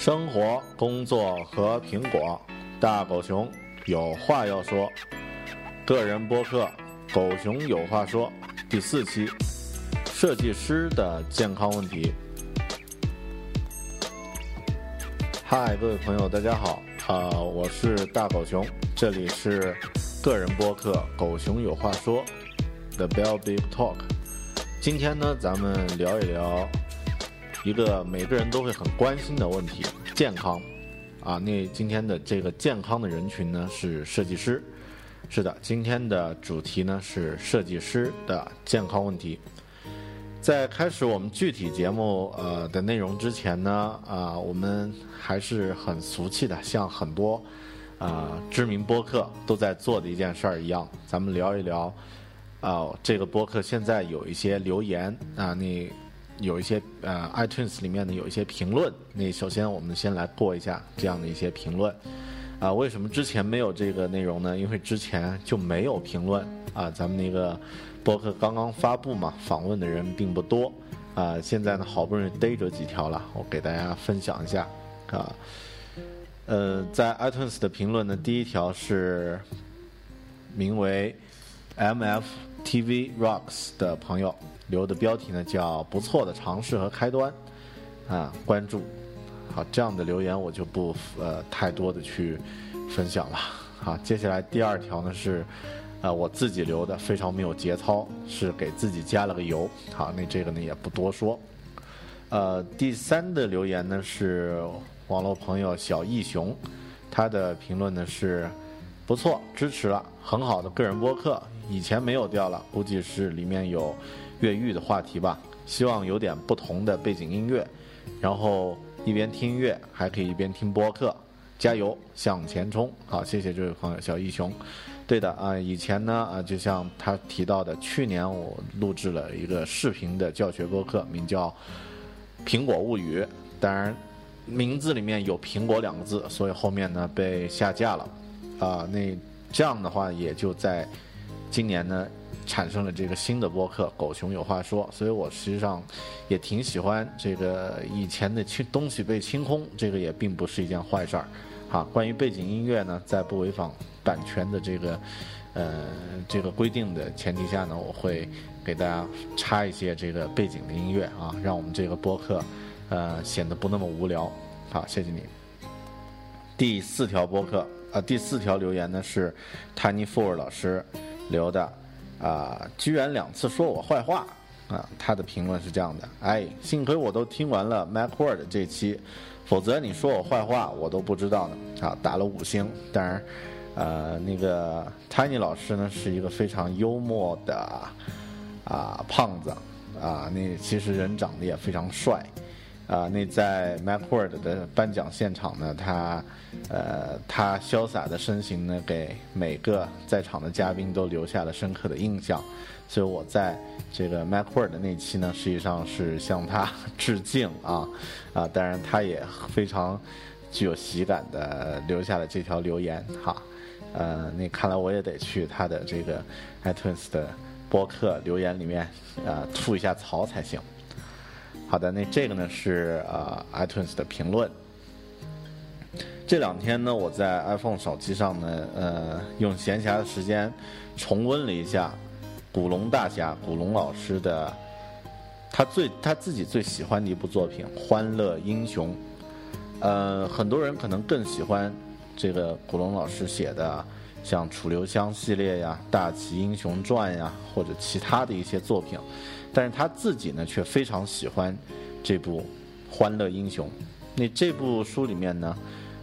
生活、工作和苹果，大狗熊有话要说。个人播客《狗熊有话说》第四期：设计师的健康问题。嗨，各位朋友，大家好，啊、我是大狗熊，这里是个人播客《狗熊有话说》The Bell Big Talk。今天呢，咱们聊一聊一个每个人都会很关心的问题——健康。啊，那今天的这个健康的人群呢是设计师。是的，今天的主题呢是设计师的健康问题。在开始我们具体节目呃的内容之前呢，啊、我们还是很俗气的，像很多啊、知名播客都在做的一件事儿一样，咱们聊一聊啊、这个播客现在有一些留言啊、你有一些呃 iTunes 里面呢有一些评论，那首先我们先来过一下这样的一些评论。啊，为什么之前没有这个内容呢？因为之前就没有评论啊，咱们那个博客刚刚发布嘛，访问的人并不多啊。现在呢，好不容易逮着几条了，我给大家分享一下啊。呃，在 iTunes 的评论呢，第一条是名为 MFTV Rocks 的朋友留的标题呢，叫“不错的尝试和开端”，啊，关注。好，这样的留言我就不呃太多的去分享了。好，接下来第二条呢是，呃我自己留的，非常没有节操，是给自己加了个油。好，那这个呢也不多说。呃，第三的留言呢是网络朋友小义雄，他的评论呢是不错，支持了，很好的个人播客，以前没有掉了，估计是里面有越狱的话题吧，希望有点不同的背景音乐，然后。一边听音乐还可以一边听播客，加油向前冲！好，谢谢这位朋友小义雄。对的啊，以前呢啊，就像他提到的，去年我录制了一个视频的教学播客，名叫《苹果物语》，当然名字里面有“苹果”两个字，所以后面呢被下架了。啊，那这样的话也就在今年呢。产生了这个新的播客《狗熊有话说》，所以我实际上也挺喜欢这个以前的清东西被清空，这个也并不是一件坏事儿。好，关于背景音乐呢，在不违反版权的这个呃这个规定的前提下呢，我会给大家插一些这个背景的音乐啊，让我们这个播客呃显得不那么无聊。好，谢谢你。第四条播客啊，第四条留言呢是 Tiny Four 老师留的。啊，居然两次说我坏话啊！他的评论是这样的：哎，幸亏我都听完了 MacWord 这期，否则你说我坏话我都不知道呢。啊，打了五星。当然，呃，那个 Tiny 老师呢是一个非常幽默的啊胖子啊，那其实人长得也非常帅啊，那在 MacWorld 的颁奖现场呢，他，呃，他潇洒的身形呢，给每个在场的嘉宾都留下了深刻的印象。所以我在这个 MacWorld 的那期呢，实际上是向他 致敬啊，啊，当然他也非常具有喜感的留下了这条留言哈。呃，那看来我也得去他的这个 iTunes 的播客留言里面，呃，吐一下槽才行。好的，那这个呢是呃 iTunes 的评论。这两天呢，我在 iPhone 手机上呢，呃，用闲暇的时间重温了一下古龙大侠古龙老师的他最他自己最喜欢的一部作品《欢乐英雄》。呃，很多人可能更喜欢这个古龙老师写的像《楚留香》系列呀、《大旗英雄传》呀，或者其他的一些作品。但是他自己呢，却非常喜欢这部《欢乐英雄》。那这部书里面呢，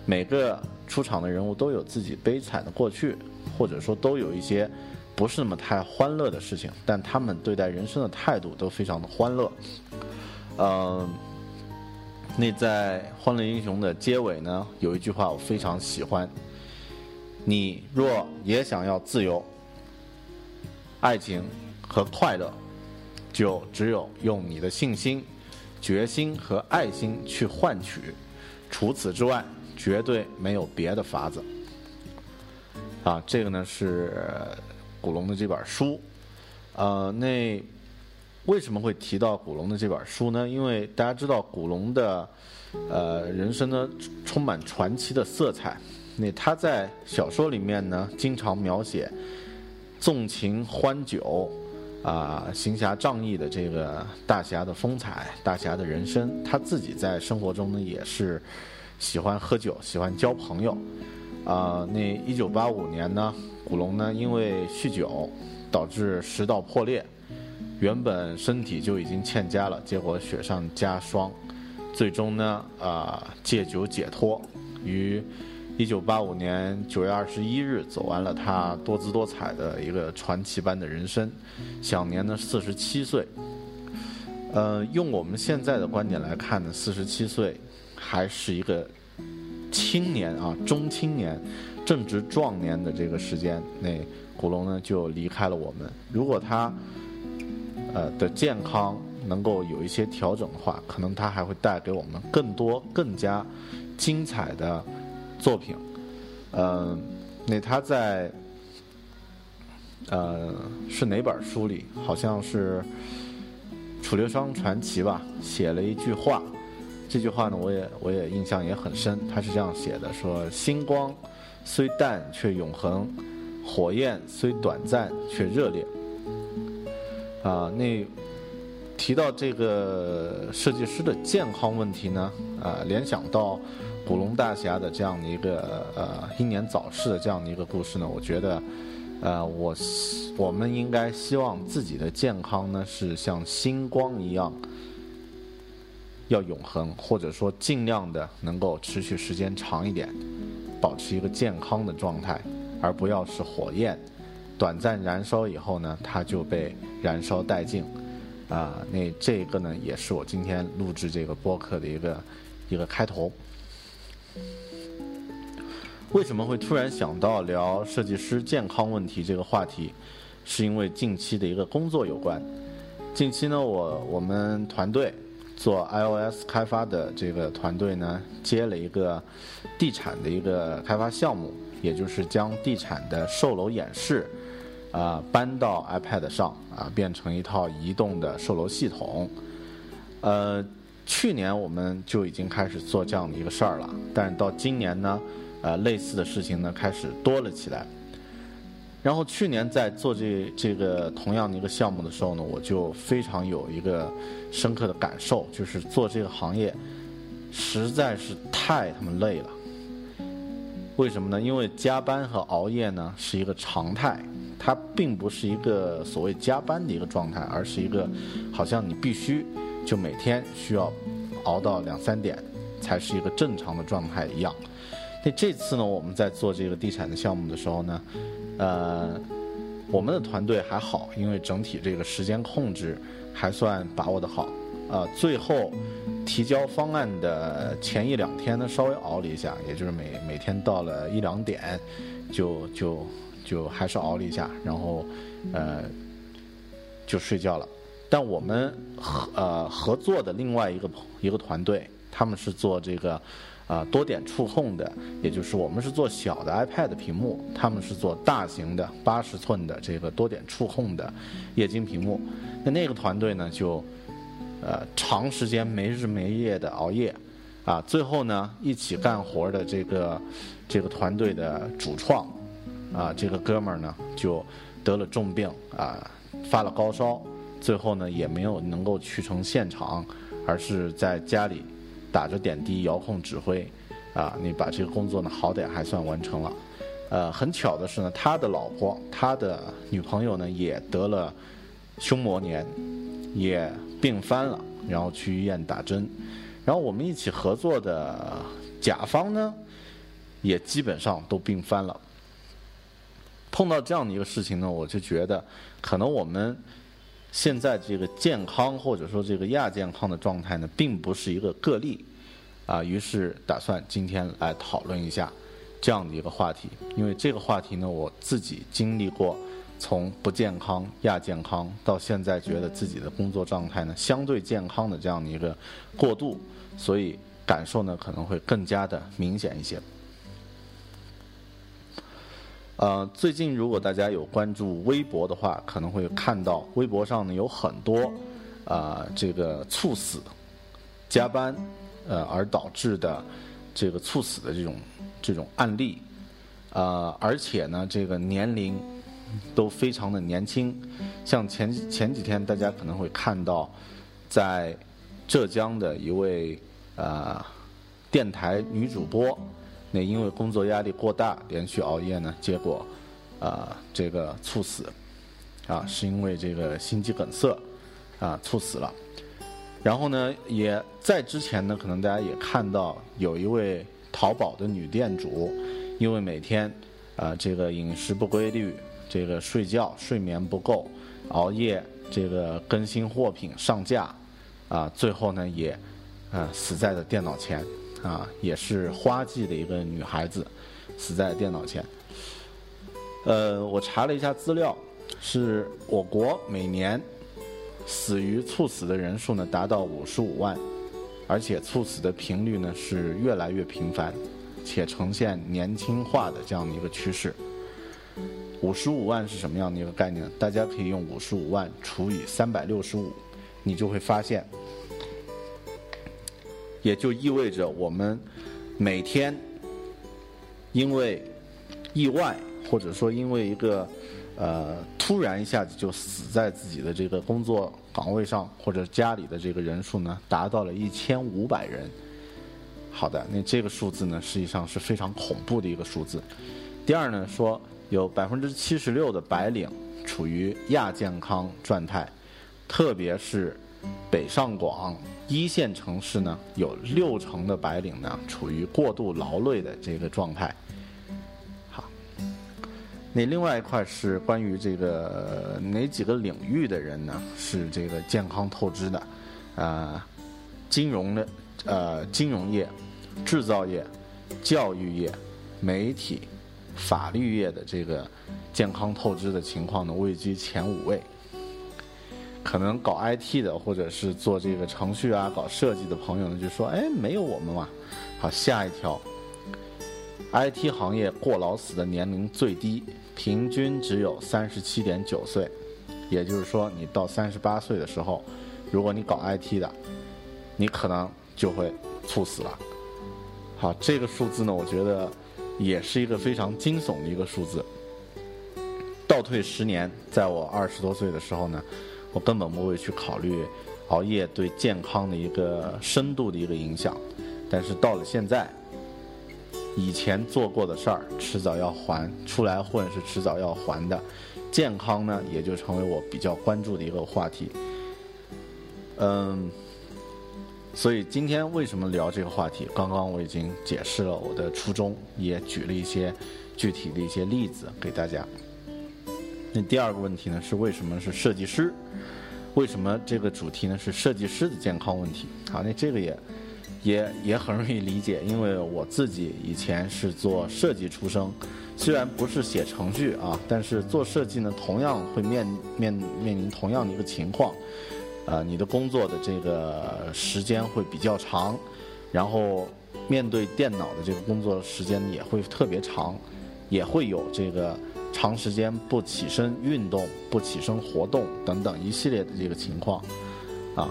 每个出场的人物都有自己悲惨的过去，或者说都有一些不是那么太欢乐的事情，但他们对待人生的态度都非常的欢乐。嗯，那在《欢乐英雄》的结尾呢，有一句话我非常喜欢：你若也想要自由、爱情和快乐。就只有用你的信心、决心和爱心去换取，除此之外，绝对没有别的法子。啊，这个呢是古龙的这本书。呃，那为什么会提到古龙的这本书呢？因为大家知道古龙的呃人生呢充满传奇的色彩。那他在小说里面呢，经常描写纵情欢酒。啊，行侠仗义的这个大侠的风采，大侠的人生，他自己在生活中呢也是喜欢喝酒，喜欢交朋友。啊，那一九八五年呢，古龙呢因为酗酒导致食道破裂，原本身体就已经欠佳了，结果雪上加霜，最终呢啊戒酒解脱于。一九八五年九月二十一日，走完了他多姿多彩的一个传奇般的人生，享年呢四十七岁。呃，用我们现在的观点来看呢，四十七岁还是一个青年啊，中青年，正值壮年的这个时间，那古龙呢就离开了我们。如果他呃的健康能够有一些调整的话，可能他还会带给我们更多更加精彩的。作品，嗯，那他在，呃，是哪本书里？好像是《楚留香传奇》吧，写了一句话。这句话呢，我也我也印象也很深。他是这样写的：说星光虽淡却永恒，火焰虽短暂却热烈。啊，那提到这个设计师的健康问题呢，啊，联想到。古龙大侠的这样的一个呃英年早逝的这样的一个故事呢，我觉得，呃，我我们应该希望自己的健康呢是像星光一样，要永恒，或者说尽量的能够持续时间长一点，保持一个健康的状态，而不要是火焰，短暂燃烧以后呢，它就被燃烧殆尽，啊，那这个呢也是我今天录制这个播客的一个一个开头。为什么会突然想到聊设计师健康问题这个话题？是因为近期的一个工作有关。近期呢，我我们团队做 iOS 开发的这个团队呢，接了一个地产的一个开发项目，也就是将地产的售楼演示啊搬到 iPad 上啊，变成一套移动的售楼系统。呃。去年我们就已经开始做这样的一个事儿了，但是到今年呢，呃，类似的事情呢开始多了起来。然后去年在做这这个同样的一个项目的时候呢，我就非常有一个深刻的感受，就是做这个行业实在是太他妈累了。为什么呢？因为加班和熬夜呢是一个常态，它并不是一个所谓加班的一个状态，而是一个好像你必须。就每天需要熬到两三点，才是一个正常的状态一样。那这次呢，我们在做这个地产的项目的时候呢，呃，我们的团队还好，因为整体这个时间控制还算把握的好。啊，最后提交方案的前一两天呢，稍微熬了一下，也就是每每天到了一两点，就就就还是熬了一下，然后呃就睡觉了。但我们合呃合作的另外一个一个团队，他们是做这个。啊，多点触控的，也就是我们是做小的 iPad 屏幕，他们是做大型的八十寸的这个多点触控的液晶屏幕。那那个团队呢，就呃长时间没日没夜的熬夜，啊，最后呢一起干活的这个这个团队的主创啊，这个哥们儿呢就得了重病啊，发了高烧，最后呢也没有能够去成现场，而是在家里。打着点滴遥控指挥，啊，你把这个工作呢好歹还算完成了，呃，很巧的是呢，他的老婆，他的女朋友呢也得了胸膜炎，也病翻了，然后去医院打针，然后我们一起合作的甲方呢，也基本上都病翻了。碰到这样的一个事情呢，我就觉得可能我们。现在这个健康或者说这个亚健康的状态呢，并不是一个个例，啊，于是打算今天来讨论一下这样的一个话题。因为这个话题呢，我自己经历过从不健康、亚健康到现在觉得自己的工作状态呢相对健康的这样的一个过渡，所以感受呢可能会更加的明显一些。呃，最近如果大家有关注微博的话，可能会看到微博上呢有很多啊这个猝死、加班呃而导致的这个猝死的这种这种案例，啊，而且呢这个年龄都非常的年轻，像前前几天大家可能会看到，在浙江的一位呃电台女主播。那因为工作压力过大，连续熬夜呢，结果，啊，这个猝死，啊，是因为这个心肌梗塞，啊，猝死了。然后呢，也在之前呢，可能大家也看到有一位淘宝的女店主，因为每天，啊，这个饮食不规律，这个睡觉睡眠不够，熬夜，这个更新货品上架，啊，最后呢，也，啊，死在了电脑前。啊，也是花季的一个女孩子，死在电脑前。呃，我查了一下资料，是我国每年死于猝死的人数呢达到五十五万，而且猝死的频率呢是越来越频繁，且呈现年轻化的这样的一个趋势。五十五万是什么样的一个概念？大家可以用五十五万除以三百六十五，你就会发现。也就意味着我们每天因为意外，或者说因为一个呃突然一下子就死在自己的这个工作岗位上或者家里的这个人数呢，达到了一千五百人。好的，那这个数字呢，实际上是非常恐怖的一个数字。第二呢，说有百分之七十六的白领处于亚健康状态，特别是。北上广一线城市呢，有六成的白领呢处于过度劳累的这个状态。好，那另外一块是关于这个哪几个领域的人呢是这个健康透支的？啊，金融的，呃，金融业、制造业、教育业、媒体、法律业的这个健康透支的情况呢位居前五位。可能搞 IT 的，或者是做这个程序啊、搞设计的朋友呢，就说：“哎，没有我们嘛。”好，下一条，IT 行业过劳死的年龄最低，平均只有三十七点九岁，也就是说，你到三十八岁的时候，如果你搞 IT 的，你可能就会猝死了。好，这个数字呢，我觉得也是一个非常惊悚的一个数字。倒退十年，在我二十多岁的时候呢。我根本不会去考虑熬夜对健康的一个深度的一个影响，但是到了现在，以前做过的事儿迟早要还，出来混是迟早要还的，健康呢也就成为我比较关注的一个话题。嗯，所以今天为什么聊这个话题？刚刚我已经解释了我的初衷，也举了一些具体的一些例子给大家。那第二个问题呢是为什么是设计师？为什么这个主题呢是设计师的健康问题？好，那这个也也也很容易理解，因为我自己以前是做设计出身，虽然不是写程序啊，但是做设计呢，同样会面面面临同样的一个情况，呃，你的工作的这个时间会比较长，然后面对电脑的这个工作时间也会特别长，也会有这个。长时间不起身运动、不起身活动等等一系列的这个情况，啊，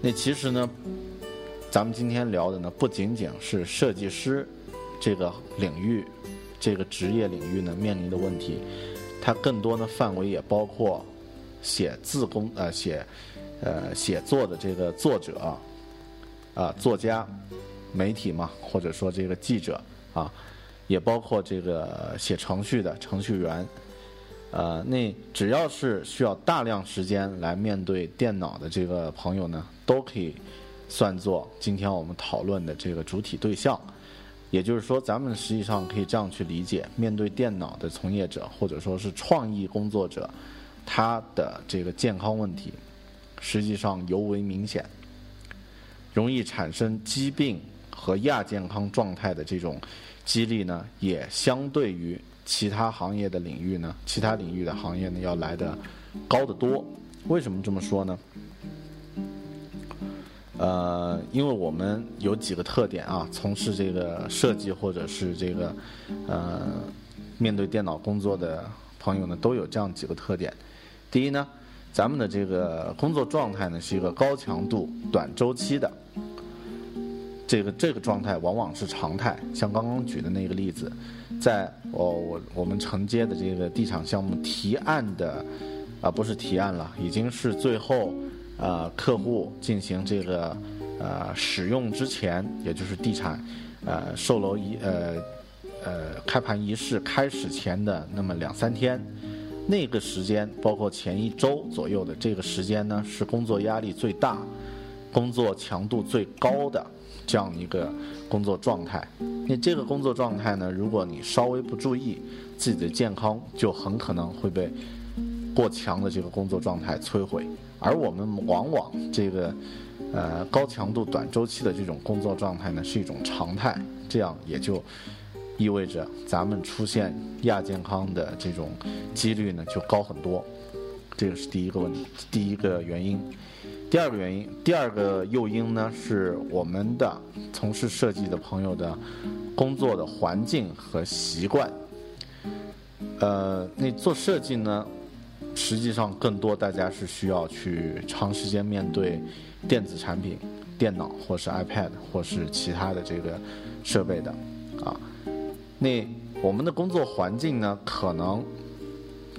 那其实呢，咱们今天聊的呢不仅仅是设计师这个领域、这个职业领域呢面临的问题，它更多的范围也包括写字工呃写呃写作的这个作者啊作家、媒体嘛，或者说这个记者啊。也包括这个写程序的程序员，呃，那只要是需要大量时间来面对电脑的这个朋友呢，都可以算作今天我们讨论的这个主体对象。也就是说，咱们实际上可以这样去理解：面对电脑的从业者或者说是创意工作者，他的这个健康问题实际上尤为明显，容易产生疾病和亚健康状态的这种。激励呢，也相对于其他行业的领域呢，其他领域的行业呢，要来的高得多。为什么这么说呢？呃，因为我们有几个特点啊，从事这个设计或者是这个呃面对电脑工作的朋友呢，都有这样几个特点。第一呢，咱们的这个工作状态呢，是一个高强度、短周期的。这个这个状态往往是常态，像刚刚举的那个例子，在我我我们承接的这个地产项目提案的，啊不是提案了，已经是最后，呃客户进行这个呃使用之前，也就是地产，呃售楼仪呃呃开盘仪式开始前的那么两三天，那个时间包括前一周左右的这个时间呢，是工作压力最大，工作强度最高的。这样一个工作状态，那这个工作状态呢？如果你稍微不注意，自己的健康就很可能会被过强的这个工作状态摧毁。而我们往往这个呃高强度、短周期的这种工作状态呢，是一种常态，这样也就意味着咱们出现亚健康的这种几率呢就高很多。这个是第一个问题，第一个原因。第二个原因，第二个诱因呢，是我们的从事设计的朋友的工作的环境和习惯。呃，那做设计呢，实际上更多大家是需要去长时间面对电子产品、电脑或是 iPad 或是其他的这个设备的啊。那我们的工作环境呢，可能。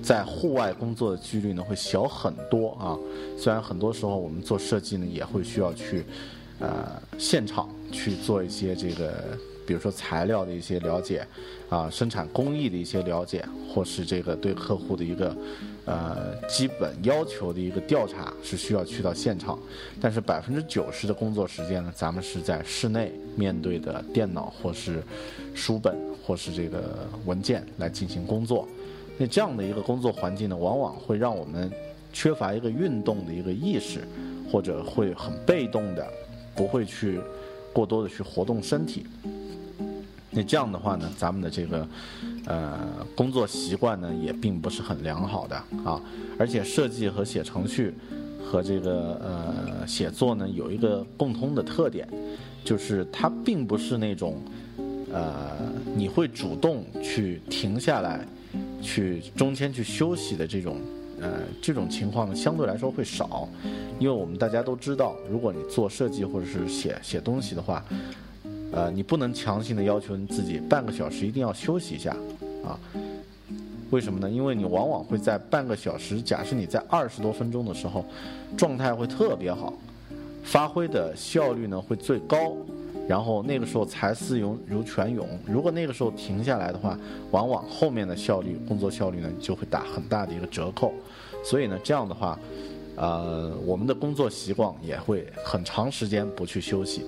在户外工作的几率呢会小很多啊，虽然很多时候我们做设计呢也会需要去，呃，现场去做一些这个，比如说材料的一些了解，啊，生产工艺的一些了解，或是这个对客户的一个，呃，基本要求的一个调查是需要去到现场，但是百分之九十的工作时间呢，咱们是在室内面对的电脑或是书本或是这个文件来进行工作。那这样的一个工作环境呢，往往会让我们缺乏一个运动的一个意识，或者会很被动的，不会去过多的去活动身体。那这样的话呢，咱们的这个呃工作习惯呢，也并不是很良好的啊。而且设计和写程序和这个呃写作呢，有一个共通的特点，就是它并不是那种呃你会主动去停下来。去中间去休息的这种，呃，这种情况呢，相对来说会少，因为我们大家都知道，如果你做设计或者是写写东西的话，呃，你不能强行的要求你自己半个小时一定要休息一下，啊，为什么呢？因为你往往会在半个小时，假设你在二十多分钟的时候，状态会特别好，发挥的效率呢会最高。然后那个时候才思涌如泉涌，如果那个时候停下来的话，往往后面的效率、工作效率呢就会打很大的一个折扣。所以呢，这样的话，呃，我们的工作习惯也会很长时间不去休息。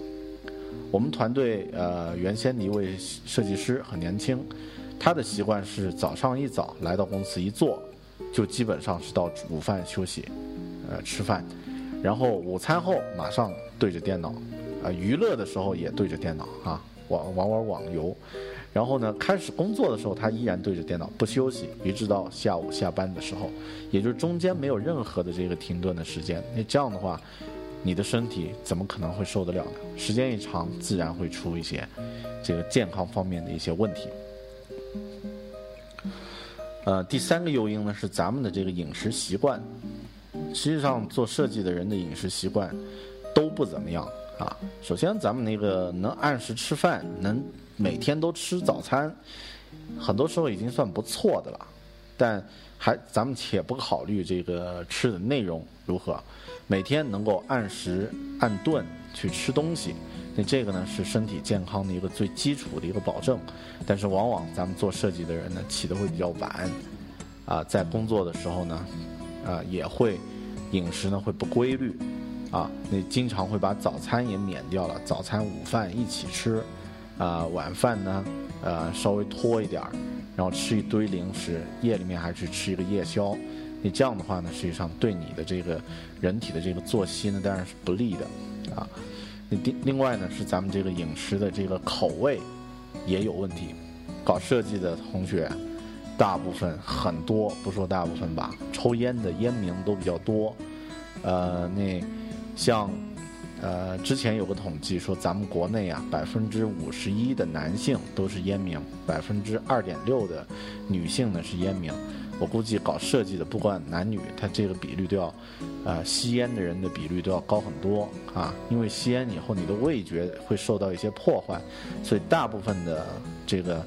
我们团队呃，原先的一位设计师很年轻，他的习惯是早上一早来到公司一坐，就基本上是到午饭休息，呃吃饭，然后午餐后马上对着电脑，啊，娱乐的时候也对着电脑啊，玩玩玩网游，然后呢，开始工作的时候他依然对着电脑不休息，一直到下午下班的时候，也就是中间没有任何的这个停顿的时间。那这样的话，你的身体怎么可能会受得了呢？时间一长，自然会出一些这个健康方面的一些问题。呃，第三个诱因呢是咱们的这个饮食习惯。实际上，做设计的人的饮食习惯都不怎么样啊。首先，咱们那个能按时吃饭，能每天都吃早餐，很多时候已经算不错的了。但还咱们且不考虑这个吃的内容如何，每天能够按时按顿去吃东西，那这个呢是身体健康的一个最基础的一个保证。但是往往咱们做设计的人呢起得会比较晚，啊，在工作的时候呢，啊也会饮食呢会不规律，啊，那经常会把早餐也免掉了，早餐午饭一起吃，啊晚饭呢呃稍微拖一点儿，然后吃一堆零食，夜里面还去吃一个夜宵，你这样的话呢，实际上对你的这个人体的这个作息呢当然是不利的，啊，那另另外呢是咱们这个饮食的这个口味。也有问题，搞设计的同学，大部分很多不说大部分吧，抽烟的烟民都比较多。呃，那像呃之前有个统计说，咱们国内啊，百分之五十一的男性都是烟民，百分之二点六的女性呢是烟民。我估计搞设计的，不管男女，他这个比率都要，呃，吸烟的人的比率都要高很多啊。因为吸烟以后，你的味觉会受到一些破坏，所以大部分的这个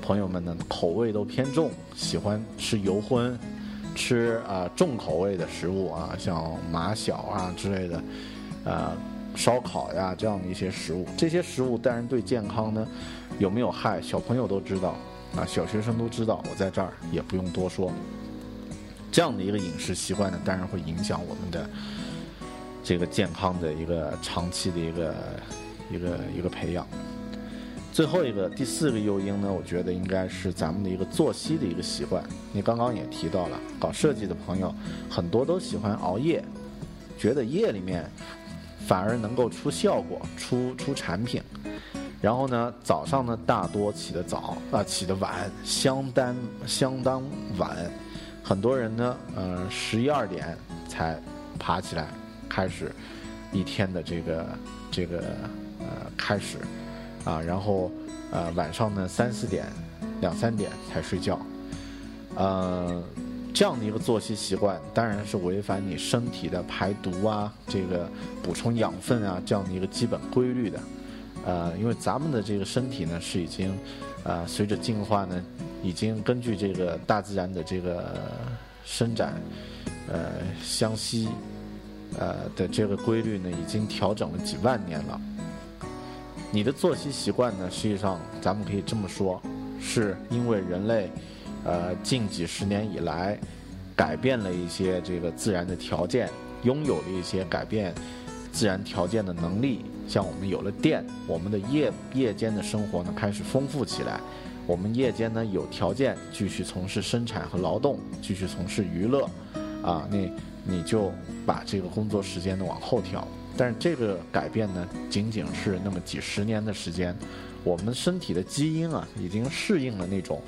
朋友们呢，口味都偏重，喜欢吃油荤，吃啊重口味的食物啊，像马小啊之类的，呃，烧烤呀这样的一些食物。这些食物当然对健康呢有没有害，小朋友都知道。啊，小学生都知道，我在这儿也不用多说。这样的一个饮食习惯呢，当然会影响我们的这个健康的一个长期的一个一个一个培养。最后一个第四个诱因呢，我觉得应该是咱们的一个作息的一个习惯。你刚刚也提到了，搞设计的朋友很多都喜欢熬夜，觉得夜里面反而能够出效果、出出产品。然后呢，早上呢大多起得早啊，起得晚，相当相当晚。很多人呢，呃，十一二点才爬起来，开始一天的这个这个呃开始啊，然后呃晚上呢三四点、两三点才睡觉。呃，这样的一个作息习惯，当然是违反你身体的排毒啊，这个补充养分啊这样的一个基本规律的。呃，因为咱们的这个身体呢，是已经，呃，随着进化呢，已经根据这个大自然的这个伸展，呃，相吸，呃的这个规律呢，已经调整了几万年了。你的作息习惯呢，实际上咱们可以这么说，是因为人类，呃，近几十年以来，改变了一些这个自然的条件，拥有了一些改变自然条件的能力。像我们有了电，我们的夜夜间的生活呢开始丰富起来。我们夜间呢有条件继续从事生产和劳动，继续从事娱乐，啊，那你就把这个工作时间呢往后调。但是这个改变呢仅仅是那么几十年的时间，我们身体的基因啊已经适应了那种，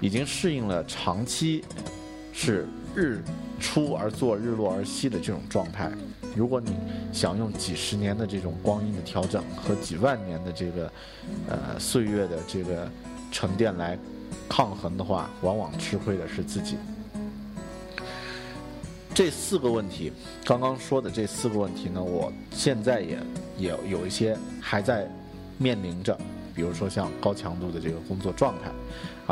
已经适应了长期是日出而作日落而息的这种状态。如果你想用几十年的这种光阴的调整和几万年的这个，呃岁月的这个沉淀来抗衡的话，往往吃亏的是自己。这四个问题，刚刚说的这四个问题呢，我现在也也有一些还在面临着，比如说像高强度的这个工作状态，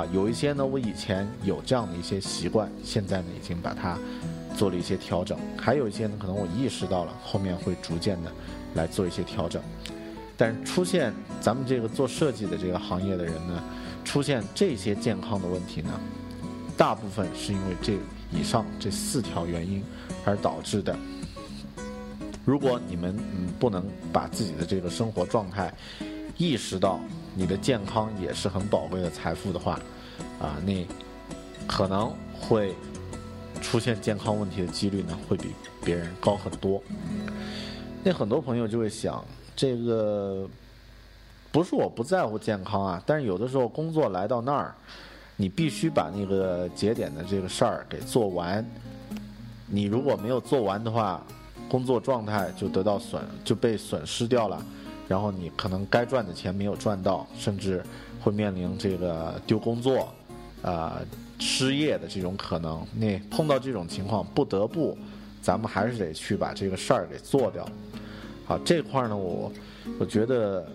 啊，有一些呢，我以前有这样的一些习惯，现在呢，已经把它。做了一些调整，还有一些呢，可能我意识到了，后面会逐渐的来做一些调整。但是出现咱们这个做设计的这个行业的人呢，出现这些健康的问题呢，大部分是因为这以上这四条原因而导致的。如果你们嗯不能把自己的这个生活状态意识到你的健康也是很宝贵的财富的话，啊，你可能会。出现健康问题的几率呢，会比别人高很多。那很多朋友就会想，这个不是我不在乎健康啊，但是有的时候工作来到那儿，你必须把那个节点的这个事儿给做完。你如果没有做完的话，工作状态就得到损，就被损失掉了。然后你可能该赚的钱没有赚到，甚至会面临这个丢工作、啊失业的这种可能。那碰到这种情况，不得不，咱们还是得去把这个事儿给做掉。好，这块儿呢，我我觉得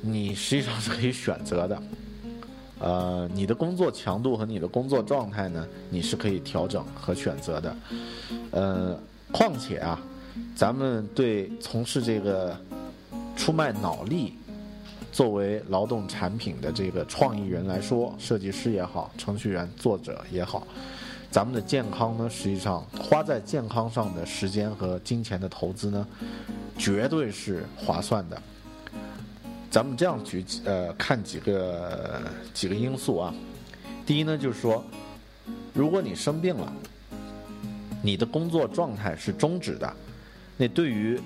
你实际上是可以选择的。呃，你的工作强度和你的工作状态呢，你是可以调整和选择的。呃，况且啊，咱们对从事这个。出卖脑力作为劳动产品的这个创意人来说，设计师也好，程序员、作者也好，咱们的健康呢，实际上花在健康上的时间和金钱的投资呢，绝对是划算的。咱们这样举呃看几个几个因素啊，第一呢，就是说，如果你生病了，你的工作状态是终止的，那对于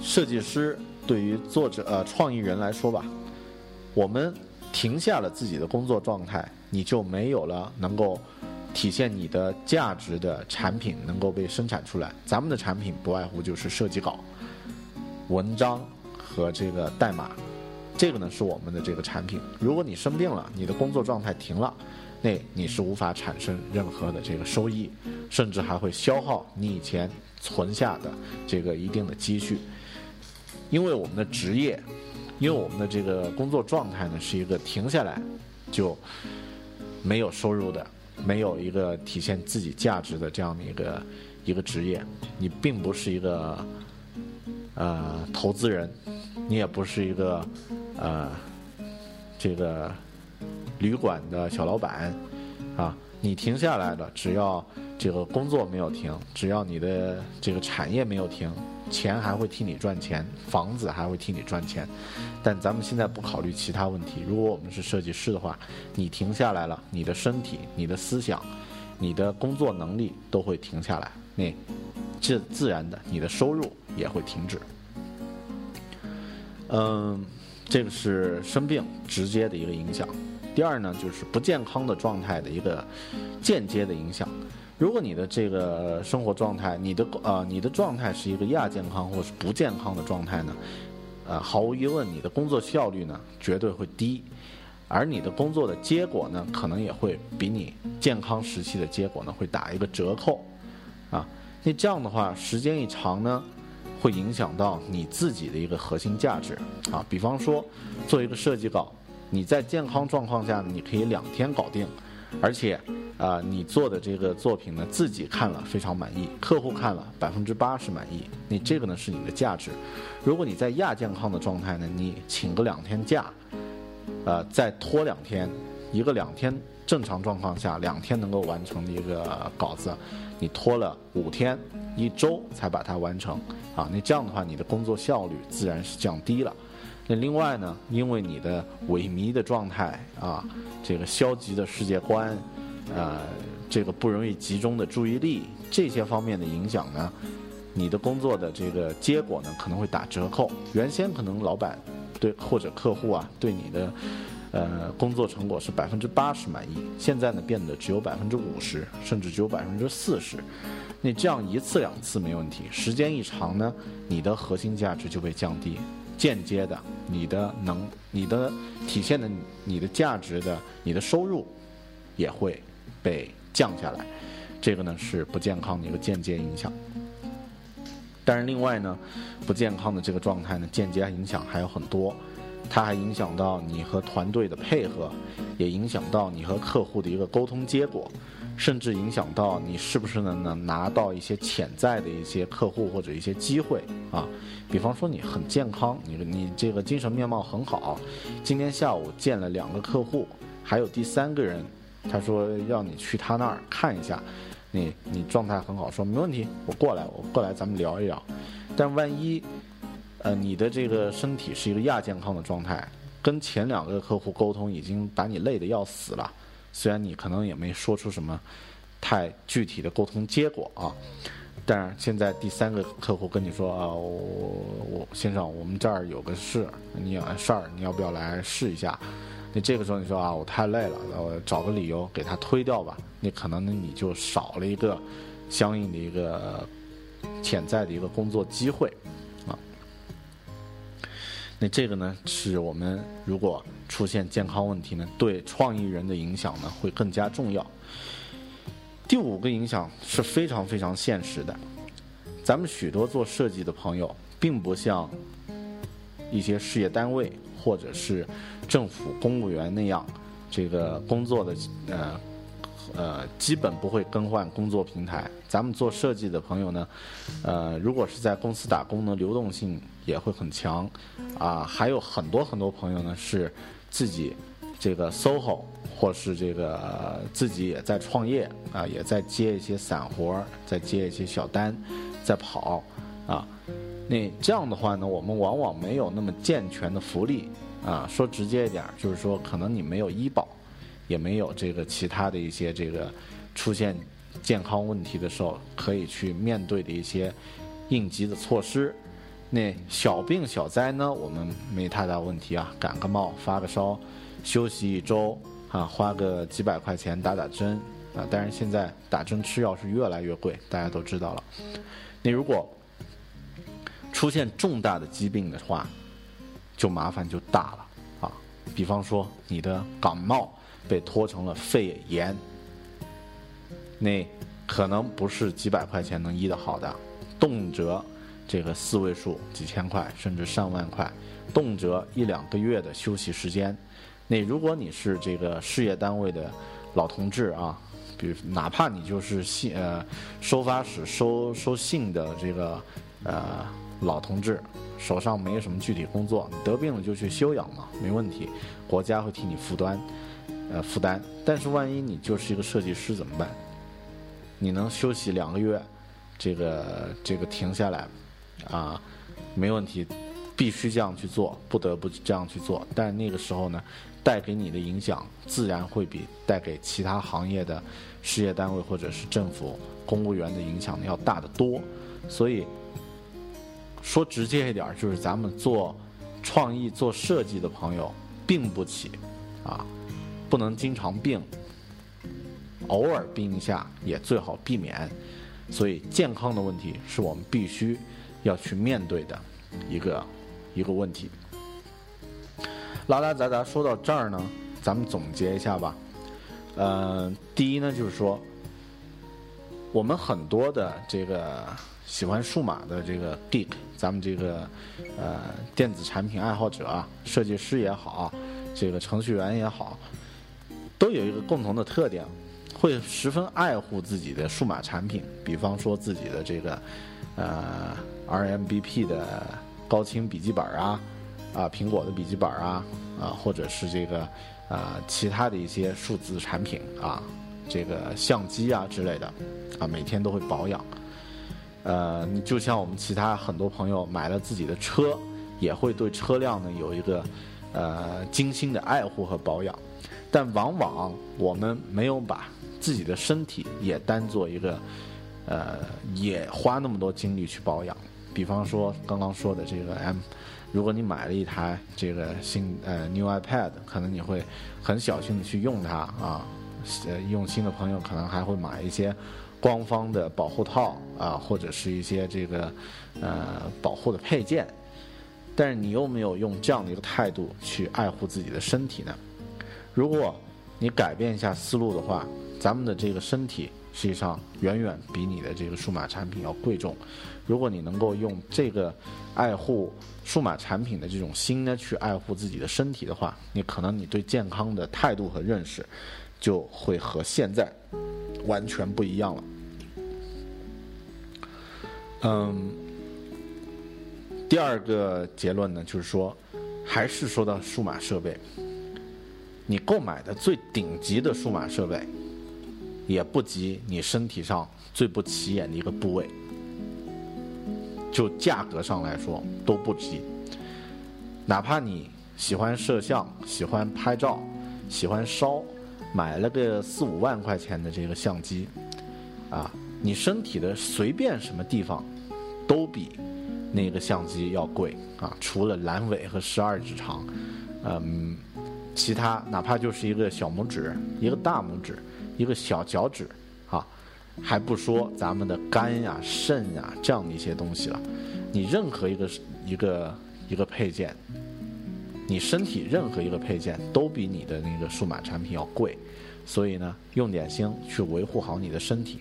设计师。对于作者呃创意人来说吧，我们停下了自己的工作状态，你就没有了能够体现你的价值的产品能够被生产出来。咱们的产品不外乎就是设计稿、文章和这个代码，这个呢是我们的这个产品。如果你生病了，你的工作状态停了，那你是无法产生任何的这个收益，甚至还会消耗你以前存下的这个一定的积蓄。因为我们的职业，因为我们的这个工作状态呢，是一个停下来就没有收入的，没有一个体现自己价值的这样的一个一个职业。你并不是一个呃投资人，你也不是一个呃这个旅馆的小老板啊。你停下来了，只要这个工作没有停，只要你的这个产业没有停。钱还会替你赚钱，房子还会替你赚钱，但咱们现在不考虑其他问题。如果我们是设计师的话，你停下来了，你的身体、你的思想、你的工作能力都会停下来，那这自然的，你的收入也会停止。嗯，这个是生病直接的一个影响。第二呢，就是不健康的状态的一个间接的影响。如果你的这个生活状态，你的呃，你的状态是一个亚健康或是不健康的状态呢，呃，毫无疑问，你的工作效率呢绝对会低，而你的工作的结果呢，可能也会比你健康时期的结果呢会打一个折扣，啊，那这样的话，时间一长呢，会影响到你自己的一个核心价值啊。比方说，做一个设计稿，你在健康状况下，你可以两天搞定，而且。啊，你做的这个作品呢，自己看了非常满意，客户看了百分之八十满意，你这个呢是你的价值。如果你在亚健康的状态呢，你请个两天假，呃，再拖两天，一个两天正常状况下两天能够完成的一个稿子，你拖了五天一周才把它完成，啊，那这样的话你的工作效率自然是降低了。那另外呢，因为你的萎靡的状态啊，这个消极的世界观。呃，这个不容易集中的注意力，这些方面的影响呢，你的工作的这个结果呢可能会打折扣。原先可能老板对或者客户啊对你的呃工作成果是百分之八十满意，现在呢变得只有百分之五十，甚至只有百分之四十。那这样一次两次没问题，时间一长呢，你的核心价值就被降低，间接的你的能、你的体现的你的价值的你的收入也会。被降下来，这个呢是不健康的一个间接影响。但是另外呢，不健康的这个状态呢，间接影响还有很多，它还影响到你和团队的配合，也影响到你和客户的一个沟通结果，甚至影响到你是不是能能拿到一些潜在的一些客户或者一些机会啊。比方说你很健康，你你这个精神面貌很好，今天下午见了两个客户，还有第三个人。他说要你去他那儿看一下，你你状态很好，说没问题，我过来，我过来，咱们聊一聊。但万一，呃，你的这个身体是一个亚健康的状态，跟前两个客户沟通已经把你累得要死了，虽然你可能也没说出什么太具体的沟通结果啊。但是现在第三个客户跟你说啊，我我先生，我们这儿有个事，你有事儿，你要不要来试一下？那这个时候你说啊，我太累了，我找个理由给他推掉吧。那可能你就少了一个相应的一个潜在的一个工作机会啊。那这个呢是我们如果出现健康问题呢，对创意人的影响呢会更加重要。第五个影响是非常非常现实的，咱们许多做设计的朋友，并不像一些事业单位或者是政府公务员那样，这个工作的呃呃基本不会更换工作平台。咱们做设计的朋友呢，呃，如果是在公司打工呢，流动性也会很强，啊，还有很多很多朋友呢是自己这个 SOHO。或是这个自己也在创业啊，也在接一些散活儿在接一些小单，在跑啊。那这样的话呢，我们往往没有那么健全的福利啊。说直接一点，就是说可能你没有医保，也没有这个其他的一些这个出现健康问题的时候可以去面对的一些应急的措施。那小病小灾呢，我们没太大问题啊，感个冒、发个烧，休息一周。啊，花个几百块钱打打针，啊，但是现在打针吃药是越来越贵，大家都知道了。你如果出现重大的疾病的话，就麻烦就大了啊。比方说你的感冒被拖成了肺炎，那可能不是几百块钱能医得好的，动辄这个四位数几千块，甚至上万块，动辄一两个月的休息时间。那如果你是这个事业单位的老同志啊，比如哪怕你就是信呃收发室收收信的这个呃老同志，手上没有什么具体工作，你得病了就去休养嘛，没问题，国家会替你负担呃负担。但是万一你就是一个设计师怎么办？你能休息两个月，这个这个停下来啊，没问题，必须这样去做，不得不这样去做。但那个时候呢？带给你的影响，自然会比带给其他行业的事业单位或者是政府公务员的影响要大得多。所以说直接一点，就是咱们做创意、做设计的朋友，病不起啊，不能经常病，偶尔病一下也最好避免。所以健康的问题是我们必须要去面对的一个一个问题。拉拉杂杂说到这儿呢，咱们总结一下吧。呃，第一呢，就是说，我们很多的这个喜欢数码的这个 geek，咱们这个呃电子产品爱好者啊，设计师也好，这个程序员也好，都有一个共同的特点，会十分爱护自己的数码产品。比方说自己的这个呃 RMBP 的高清笔记本啊。啊，苹果的笔记本啊，啊，或者是这个啊，其他的一些数字产品啊，这个相机啊之类的，啊，每天都会保养。呃，就像我们其他很多朋友买了自己的车，也会对车辆呢有一个呃精心的爱护和保养。但往往我们没有把自己的身体也当做一个呃，也花那么多精力去保养。比方说刚刚说的这个 M。如果你买了一台这个新呃 New iPad，可能你会很小心的去用它啊，呃用心的朋友可能还会买一些官方的保护套啊，或者是一些这个呃保护的配件。但是你有没有用这样的一个态度去爱护自己的身体呢？如果你改变一下思路的话，咱们的这个身体实际上远远比你的这个数码产品要贵重。如果你能够用这个爱护数码产品的这种心呢，去爱护自己的身体的话，你可能你对健康的态度和认识就会和现在完全不一样了。嗯，第二个结论呢，就是说，还是说到数码设备，你购买的最顶级的数码设备，也不及你身体上最不起眼的一个部位。就价格上来说都不及，哪怕你喜欢摄像、喜欢拍照、喜欢烧，买了个四五万块钱的这个相机，啊，你身体的随便什么地方都比那个相机要贵啊，除了阑尾和十二指肠，嗯，其他哪怕就是一个小拇指、一个大拇指、一个小脚趾，还不说咱们的肝呀、肾呀这样的一些东西了，你任何一个一个一个配件。你身体任何一个配件都比你的那个数码产品要贵，所以呢，用点心去维护好你的身体。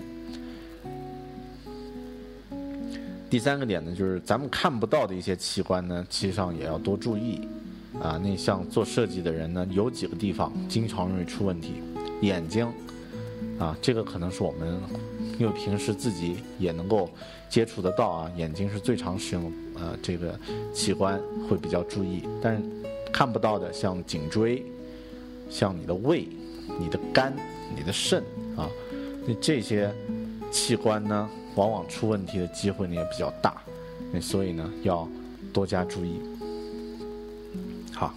第三个点呢，就是咱们看不到的一些器官呢，其实上也要多注意。啊，那像做设计的人呢，有几个地方经常容易出问题，眼睛，啊，这个可能是我们因为平时自己也能够接触得到啊，眼睛是最常使用呃这个器官会比较注意，但是。看不到的，像颈椎，像你的胃、你的肝、你的肾啊，那这些器官呢，往往出问题的机会呢也比较大，那所以呢要多加注意。好，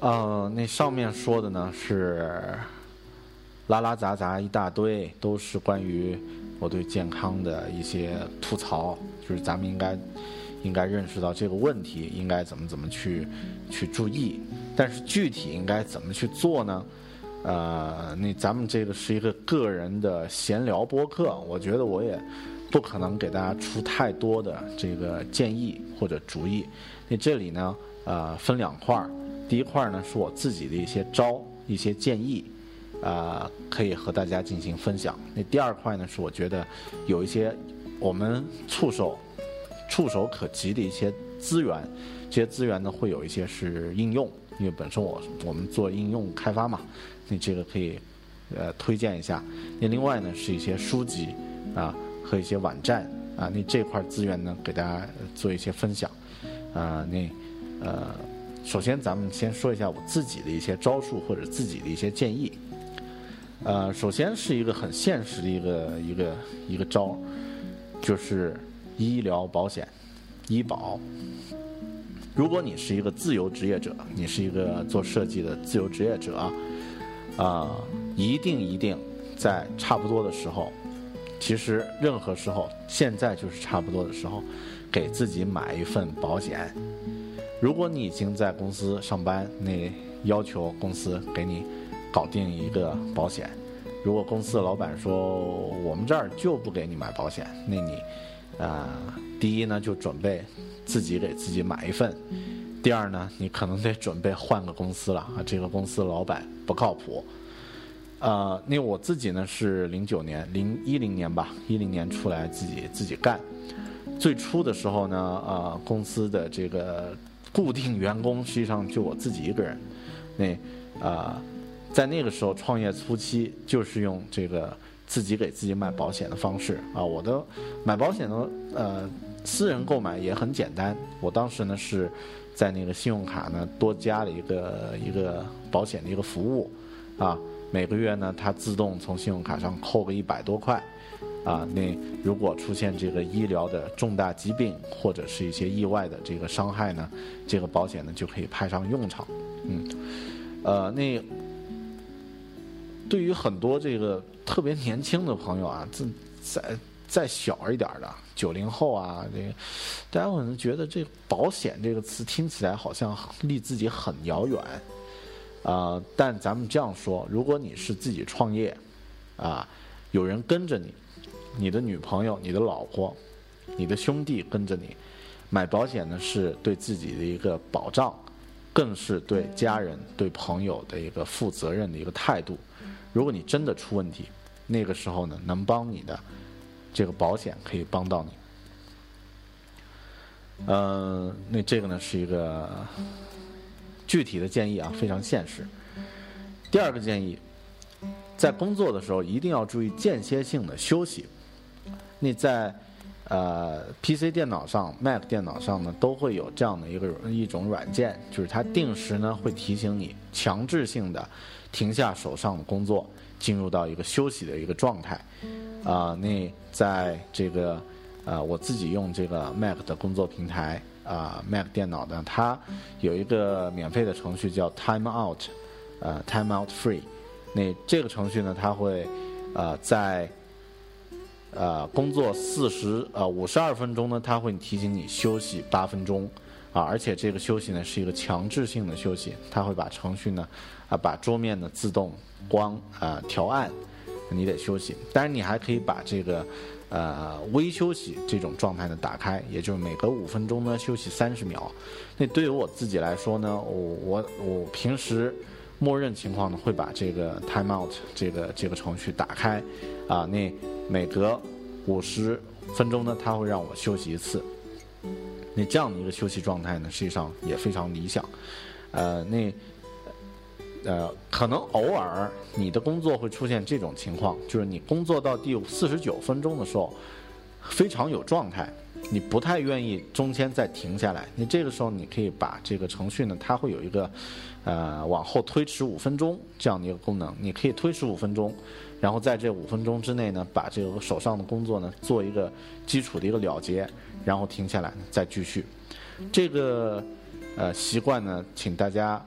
呃，那上面说的呢是拉拉杂杂一大堆，都是关于我对健康的一些吐槽，就是咱们应该。应该认识到这个问题，应该怎么怎么去去注意，但是具体应该怎么去做呢？呃，那咱们这个是一个个人的闲聊播客，我觉得我也不可能给大家出太多的这个建议或者主意。那这里呢，呃，分两块儿，第一块儿呢是我自己的一些招、一些建议，啊，可以和大家进行分享。那第二块呢是我觉得有一些我们触手。触手可及的一些资源，这些资源呢会有一些是应用，因为本身我我们做应用开发嘛，那这个可以呃推荐一下。那另外呢是一些书籍啊和一些网站啊，那这块资源呢给大家做一些分享啊。那呃，首先咱们先说一下我自己的一些招数或者自己的一些建议。呃，首先是一个很现实的一个一个一个招，就是。医疗保险、医保。如果你是一个自由职业者，你是一个做设计的自由职业者，啊，一定一定在差不多的时候，其实任何时候，现在就是差不多的时候，给自己买一份保险。如果你已经在公司上班，那要求公司给你搞定一个保险。如果公司的老板说我们这儿就不给你买保险，那你。啊，第一呢，就准备自己给自己买一份；第二呢，你可能得准备换个公司了啊，这个公司老板不靠谱。呃，那我自己呢是零九年、零一零年吧，一零年出来自己自己干。最初的时候呢，呃，公司的这个固定员工实际上就我自己一个人。那啊，在那个时候创业初期，就是用这个。自己给自己买保险的方式啊，我的买保险的呃私人购买也很简单。我当时呢是在那个信用卡呢多加了一个一个保险的一个服务啊，每个月呢它自动从信用卡上扣个一百多块啊。那如果出现这个医疗的重大疾病或者是一些意外的这个伤害呢，这个保险呢就可以派上用场。嗯，呃，那对于很多这个。特别年轻的朋友啊，再再再小一点的九零后啊，这个大家可能觉得这“保险”这个词听起来好像离自己很遥远啊。但咱们这样说，如果你是自己创业啊，有人跟着你，你的女朋友、你的老婆、你的兄弟跟着你买保险呢，是对自己的一个保障，更是对家人、对朋友的一个负责任的一个态度。如果你真的出问题，那个时候呢，能帮你的这个保险可以帮到你。嗯，那这个呢是一个具体的建议啊，非常现实。第二个建议，在工作的时候一定要注意间歇性的休息。你在呃 PC 电脑上、Mac 电脑上呢，都会有这样的一个一种软件，就是它定时呢会提醒你，强制性的。停下手上的工作，进入到一个休息的一个状态。啊，那在这个呃，我自己用这个 Mac 的工作平台啊，Mac 电脑呢，它有一个免费的程序叫 Time Out，呃，Time Out Free。那这个程序呢，它会呃在呃工作四十呃五十二分钟呢，它会提醒你休息八分钟啊，而且这个休息呢是一个强制性的休息，它会把程序呢啊把桌面呢自动光啊调暗，你得休息。当然你还可以把这个。呃，微休息这种状态呢，打开，也就是每隔五分钟呢休息三十秒。那对于我自己来说呢，我我我平时默认情况呢会把这个 time out 这个这个程序打开，啊，那每隔五十分钟呢，它会让我休息一次。那这样的一个休息状态呢，实际上也非常理想。呃，那。呃，可能偶尔你的工作会出现这种情况，就是你工作到第四十九分钟的时候，非常有状态，你不太愿意中间再停下来。你这个时候你可以把这个程序呢，它会有一个呃往后推迟五分钟这样的一个功能，你可以推迟五分钟，然后在这五分钟之内呢，把这个手上的工作呢做一个基础的一个了结，然后停下来再继续。这个呃习惯呢，请大家。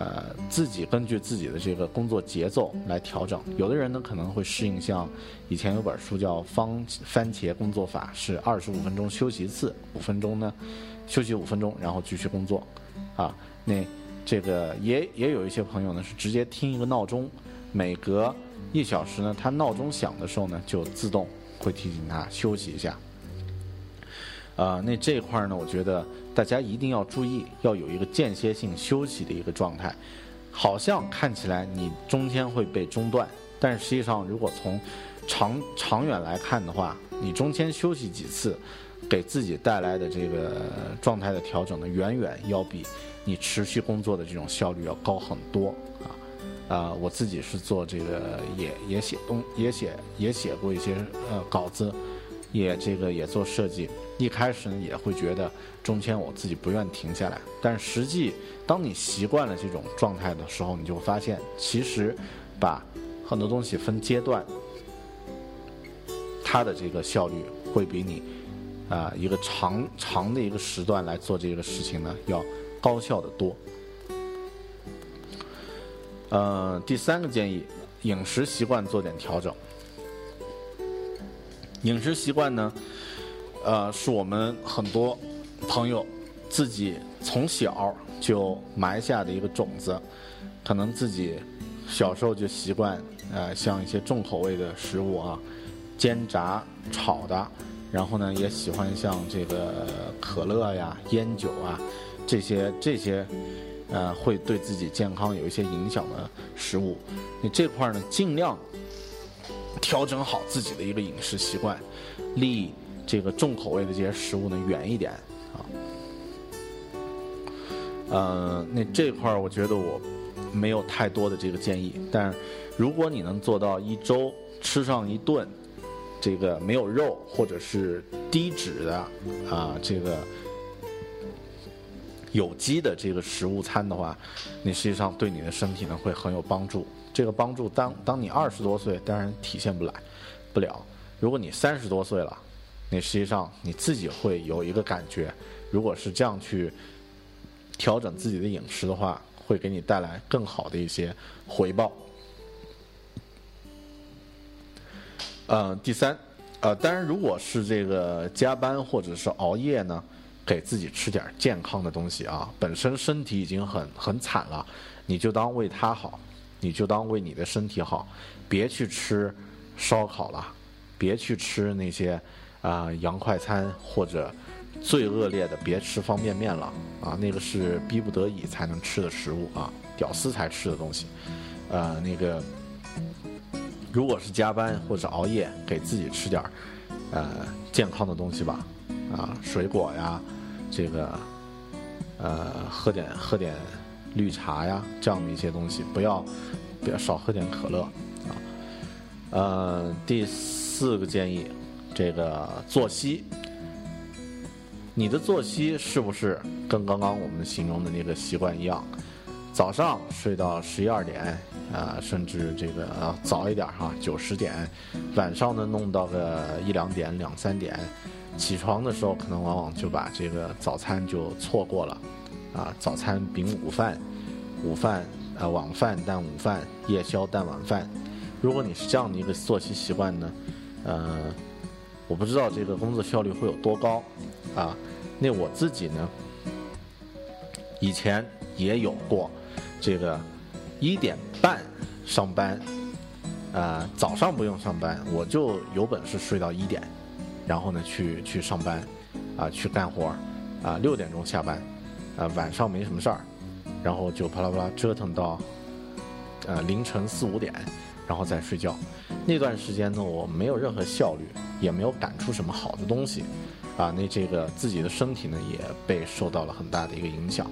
呃，自己根据自己的这个工作节奏来调整。有的人呢可能会适应像以前有本书叫《方番茄工作法》，是二十五分钟休息一次，五分钟呢休息五分钟，然后继续工作。啊，那这个也也有一些朋友呢是直接听一个闹钟，每隔一小时呢，他闹钟响的时候呢就自动会提醒他休息一下。啊，那这一块呢，我觉得。大家一定要注意，要有一个间歇性休息的一个状态。好像看起来你中间会被中断，但实际上，如果从长长远来看的话，你中间休息几次，给自己带来的这个状态的调整呢，远远要比你持续工作的这种效率要高很多啊！啊，我自己是做这个，也也写东，也写也写过一些呃稿子，也这个也做设计。一开始呢，也会觉得中间我自己不愿停下来，但实际当你习惯了这种状态的时候，你就发现，其实把很多东西分阶段，它的这个效率会比你啊一个长长的一个时段来做这个事情呢要高效的多。呃，第三个建议，饮食习惯做点调整。饮食习惯呢？呃，是我们很多朋友自己从小就埋下的一个种子，可能自己小时候就习惯，呃，像一些重口味的食物啊，煎炸炒的，然后呢，也喜欢像这个可乐呀、烟酒啊这些这些，呃，会对自己健康有一些影响的食物，你这块呢，尽量调整好自己的一个饮食习惯，利。这个重口味的这些食物呢，远一点啊。呃，那这块儿我觉得我没有太多的这个建议，但如果你能做到一周吃上一顿这个没有肉或者是低脂的啊，这个有机的这个食物餐的话，你实际上对你的身体呢会很有帮助。这个帮助当当你二十多岁，当然体现不来不了。如果你三十多岁了，你实际上你自己会有一个感觉，如果是这样去调整自己的饮食的话，会给你带来更好的一些回报。嗯，第三，呃，当然，如果是这个加班或者是熬夜呢，给自己吃点健康的东西啊，本身身体已经很很惨了，你就当为他好，你就当为你的身体好，别去吃烧烤了，别去吃那些。啊，洋快餐或者最恶劣的，别吃方便面了啊！那个是逼不得已才能吃的食物啊，屌丝才吃的东西。呃，那个如果是加班或者熬夜，给自己吃点儿呃健康的东西吧，啊，水果呀，这个呃喝点喝点绿茶呀，这样的一些东西，不要不要少喝点可乐啊。呃，第四个建议。这个作息，你的作息是不是跟刚刚我们形容的那个习惯一样？早上睡到十一二点，啊，甚至这个早一点哈，九十点，晚上呢弄到个一两点、两三点，起床的时候可能往往就把这个早餐就错过了，啊，早餐饼午饭，午饭呃晚饭淡午饭，夜宵淡晚饭。如果你是这样的一个作息习惯呢，呃，我不知道这个工作效率会有多高啊。那我自己呢，以前也有过这个一点半上班，啊，早上不用上班，我就有本事睡到一点，然后呢去去上班，啊，去干活，啊，六点钟下班，啊，晚上没什么事儿，然后就啪啦啪啦折腾到，呃，凌晨四五点，然后再睡觉。那段时间呢，我没有任何效率，也没有赶出什么好的东西。啊，那这个自己的身体呢也被受到了很大的一个影响。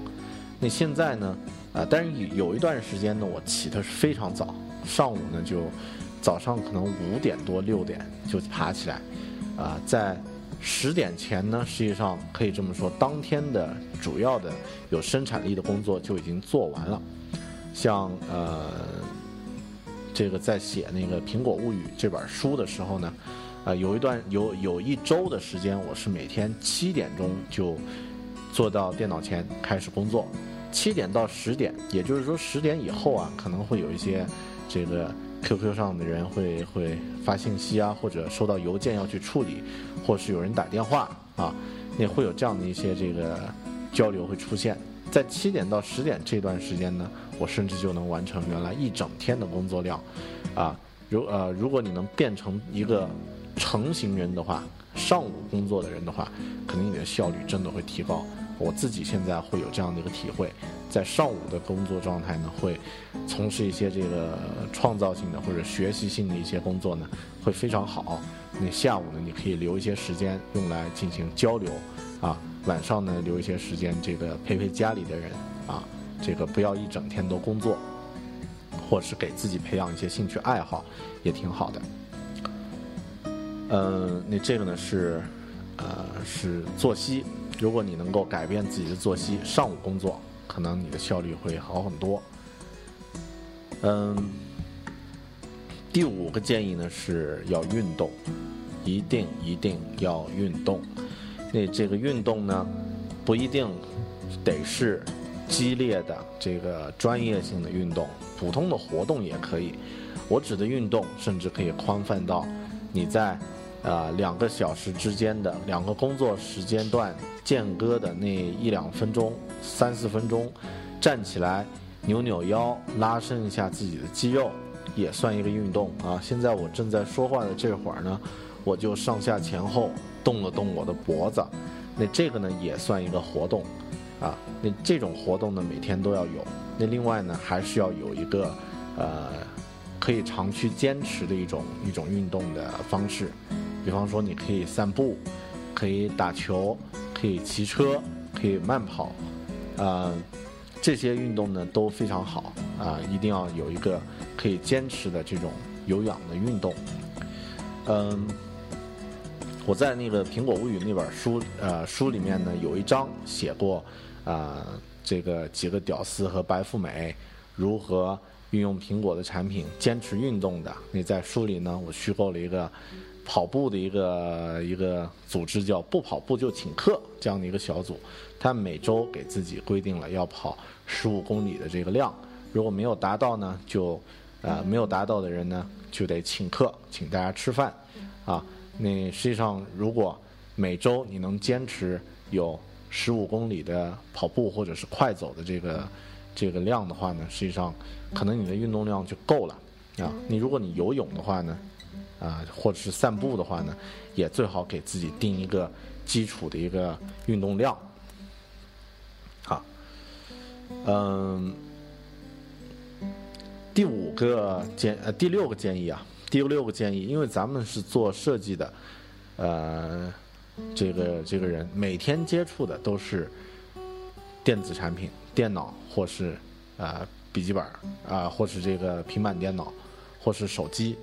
那现在呢，啊，但是有一段时间呢，我起的是非常早，上午呢就早上可能五点多六点就爬起来，啊，在十点前呢，实际上可以这么说，当天的主要的有生产力的工作就已经做完了。像呃，这个在写那个《苹果物语》这本书的时候呢。啊，有一段有有一周的时间，我是每天七点钟就坐到电脑前开始工作，七点到十点，也就是说十点以后啊，可能会有一些这个 QQ 上的人会会发信息啊，或者收到邮件要去处理，或是有人打电话啊，那会有这样的一些这个交流会出现。在七点到十点这段时间呢，我甚至就能完成原来一整天的工作量，啊，如呃，如果你能变成一个。成型人的话，上午工作的人的话，可能你的效率真的会提高。我自己现在会有这样的一个体会，在上午的工作状态呢，会从事一些这个创造性的或者学习性的一些工作呢，会非常好。那下午呢，你可以留一些时间用来进行交流，啊，晚上呢留一些时间这个陪陪家里的人，啊，这个不要一整天都工作，或是给自己培养一些兴趣爱好，也挺好的。嗯，那这个呢是，呃，是作息。如果你能够改变自己的作息，上午工作，可能你的效率会好很多。嗯，第五个建议呢是要运动，一定一定要运动。那这个运动呢，不一定得是激烈的这个专业性的运动，普通的活动也可以。我指的运动，甚至可以宽泛到你在。啊，两个小时之间的两个工作时间段间隔的那一两分钟、三四分钟，站起来扭扭腰、拉伸一下自己的肌肉，也算一个运动啊。现在我正在说话的这会儿呢，我就上下前后动了动我的脖子，那这个呢也算一个活动啊。那这种活动呢每天都要有。那另外呢还是要有一个呃可以长期坚持的一种一种运动的方式。比方说，你可以散步，可以打球，可以骑车，可以慢跑，啊，这些运动呢都非常好啊，一定要有一个可以坚持的这种有氧的运动。嗯，我在那个《苹果物语》那本书呃书里面呢有一章写过啊，这个几个屌丝和白富美如何运用苹果的产品坚持运动的。那在书里呢，我虚构了一个。跑步的一个一个组织叫“不跑步就请客”这样的一个小组，他每周给自己规定了要跑十五公里的这个量，如果没有达到呢，就呃没有达到的人呢就得请客，请大家吃饭，啊，那实际上如果每周你能坚持有十五公里的跑步或者是快走的这个这个量的话呢，实际上可能你的运动量就够了啊。你如果你游泳的话呢？啊，或者是散步的话呢，也最好给自己定一个基础的一个运动量。好，嗯，第五个建呃第六个建议啊，第六个建议，因为咱们是做设计的，呃，这个这个人每天接触的都是电子产品，电脑或是啊笔记本啊，或是这个平板电脑，或是手机。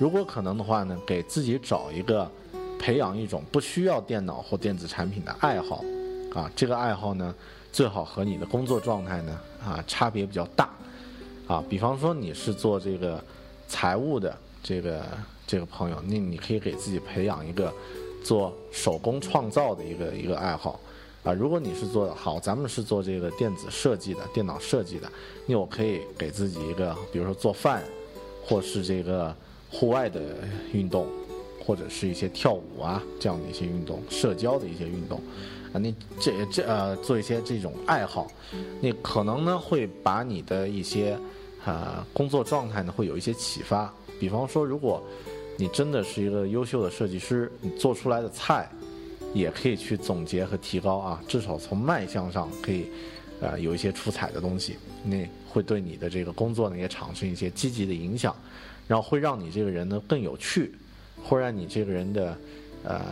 如果可能的话呢，给自己找一个培养一种不需要电脑或电子产品的爱好，啊，这个爱好呢，最好和你的工作状态呢，啊，差别比较大，啊，比方说你是做这个财务的这个这个朋友，那你可以给自己培养一个做手工创造的一个一个爱好，啊，如果你是做好，咱们是做这个电子设计的、电脑设计的，那我可以给自己一个，比如说做饭，或是这个户外的运动，或者是一些跳舞啊这样的一些运动，社交的一些运动，啊，你这这呃做一些这种爱好，你可能呢会把你的一些呃工作状态呢会有一些启发。比方说，如果你真的是一个优秀的设计师，你做出来的菜。也可以去总结和提高啊，至少从卖相上可以，呃，有一些出彩的东西，那会对你的这个工作呢也产生一些积极的影响，然后会让你这个人呢更有趣，会让你这个人的，呃，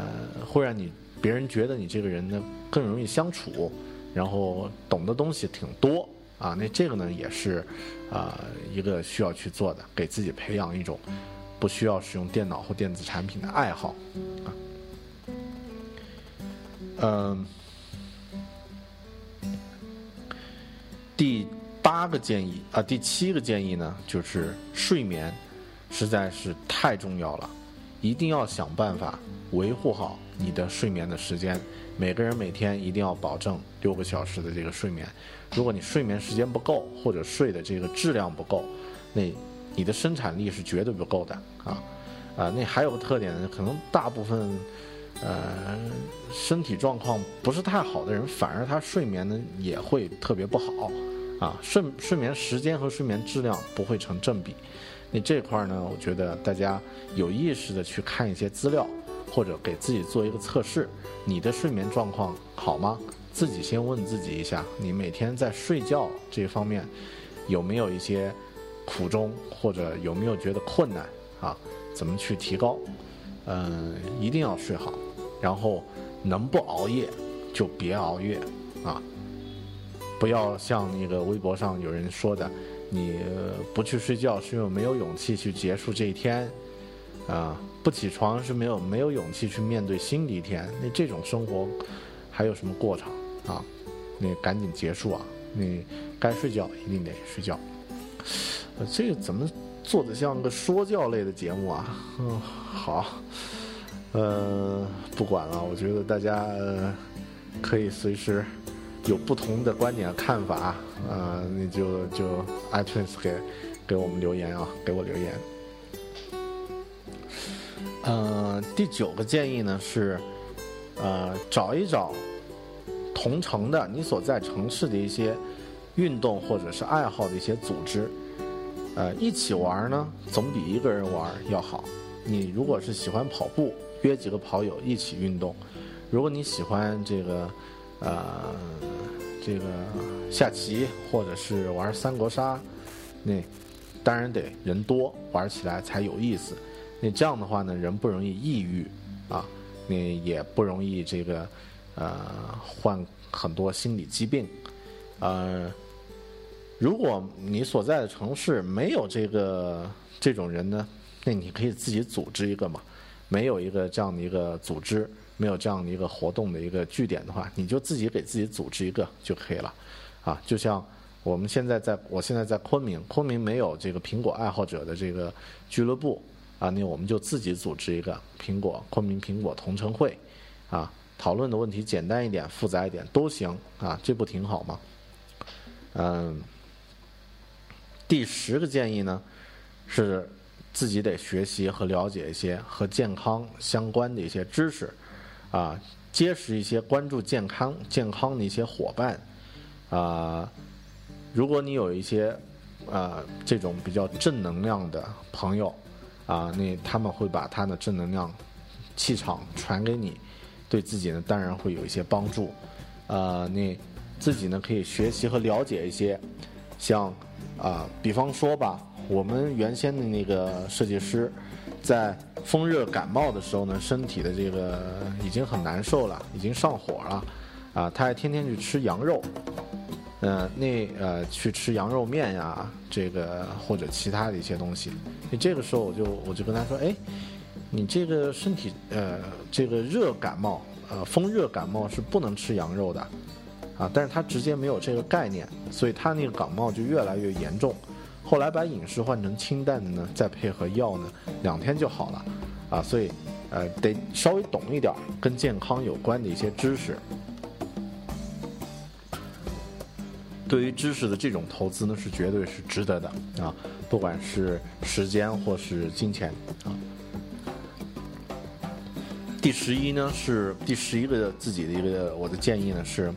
会让你别人觉得你这个人呢更容易相处，然后懂的东西挺多啊，那这个呢也是啊一个需要去做的，给自己培养一种不需要使用电脑或电子产品的爱好啊。嗯，第八个建议啊，第七个建议呢，就是睡眠实在是太重要了，一定要想办法维护好你的睡眠的时间。每个人每天一定要保证六个小时的这个睡眠。如果你睡眠时间不够，或者睡的这个质量不够，那你的生产力是绝对不够的啊啊！那还有个特点呢，可能大部分。呃，身体状况不是太好的人，反而他睡眠呢也会特别不好，啊，睡睡眠时间和睡眠质量不会成正比。那这块儿呢，我觉得大家有意识的去看一些资料，或者给自己做一个测试，你的睡眠状况好吗？自己先问自己一下，你每天在睡觉这方面有没有一些苦衷，或者有没有觉得困难啊？怎么去提高？嗯，一定要睡好，然后能不熬夜就别熬夜啊！不要像那个微博上有人说的，你不去睡觉是因为没有勇气去结束这一天啊，不起床是没有没有勇气去面对新的一天。那这种生活还有什么过程啊？你赶紧结束啊！你该睡觉一定得睡觉。呃，这个怎么？做的像个说教类的节目啊，嗯，好，呃，不管了，我觉得大家可以随时有不同的观点看法，啊，你就就 iTunes 给给我们留言啊，给我留言。嗯，第九个建议呢是，呃，找一找同城的你所在城市的一些运动或者是爱好的一些组织。呃，一起玩呢，总比一个人玩要好。你如果是喜欢跑步，约几个跑友一起运动；如果你喜欢这个，呃，这个下棋或者是玩三国杀，那当然得人多，玩起来才有意思。那这样的话呢，人不容易抑郁啊，那也不容易这个，呃，患很多心理疾病，呃。如果你所在的城市没有这个这种人呢，那你可以自己组织一个嘛。没有一个这样的一个组织，没有这样的一个活动的一个据点的话，你就自己给自己组织一个就可以了。啊，就像我们现在在，我现在在昆明，昆明没有这个苹果爱好者的这个俱乐部啊，那我们就自己组织一个苹果昆明苹果同城会，啊，讨论的问题简单一点、复杂一点都行啊，这不挺好吗？嗯。第十个建议呢，是自己得学习和了解一些和健康相关的一些知识，啊，结识一些关注健康健康的一些伙伴，啊，如果你有一些啊这种比较正能量的朋友，啊，那他们会把他的正能量气场传给你，对自己呢当然会有一些帮助，啊，你自己呢可以学习和了解一些像。啊，比方说吧，我们原先的那个设计师，在风热感冒的时候呢，身体的这个已经很难受了，已经上火了，啊，他还天天去吃羊肉，嗯，那呃去吃羊肉面呀，这个或者其他的一些东西，你这个时候我就我就跟他说，哎，你这个身体呃这个热感冒，呃风热感冒是不能吃羊肉的。啊，但是他直接没有这个概念，所以他那个感冒就越来越严重。后来把饮食换成清淡的呢，再配合药呢，两天就好了。啊，所以，呃，得稍微懂一点跟健康有关的一些知识。对于知识的这种投资呢，是绝对是值得的啊，不管是时间或是金钱啊。第十一呢是第十一个自己的一个我的建议呢是，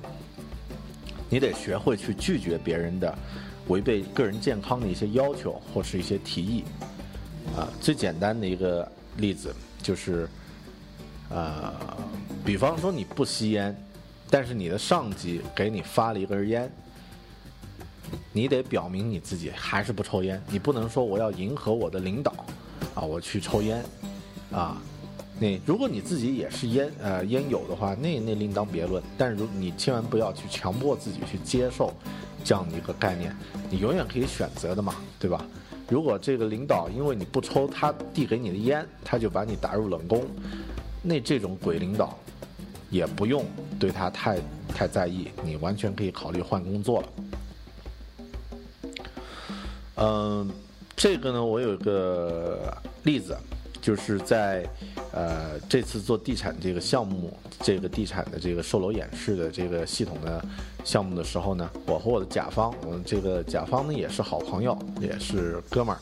你得学会去拒绝别人的违背个人健康的一些要求或是一些提议啊。最简单的一个例子就是，呃，比方说你不吸烟，但是你的上级给你发了一根烟，你得表明你自己还是不抽烟，你不能说我要迎合我的领导啊，我去抽烟啊。那如果你自己也是烟呃烟友的话，那那另当别论。但是如你千万不要去强迫自己去接受这样的一个概念，你永远可以选择的嘛，对吧？如果这个领导因为你不抽他递给你的烟，他就把你打入冷宫，那这种鬼领导也不用对他太太在意，你完全可以考虑换工作了。嗯，这个呢，我有一个例子。就是在，呃，这次做地产这个项目，这个地产的这个售楼演示的这个系统的项目的时候呢，我和我的甲方，我们这个甲方呢也是好朋友，也是哥们儿，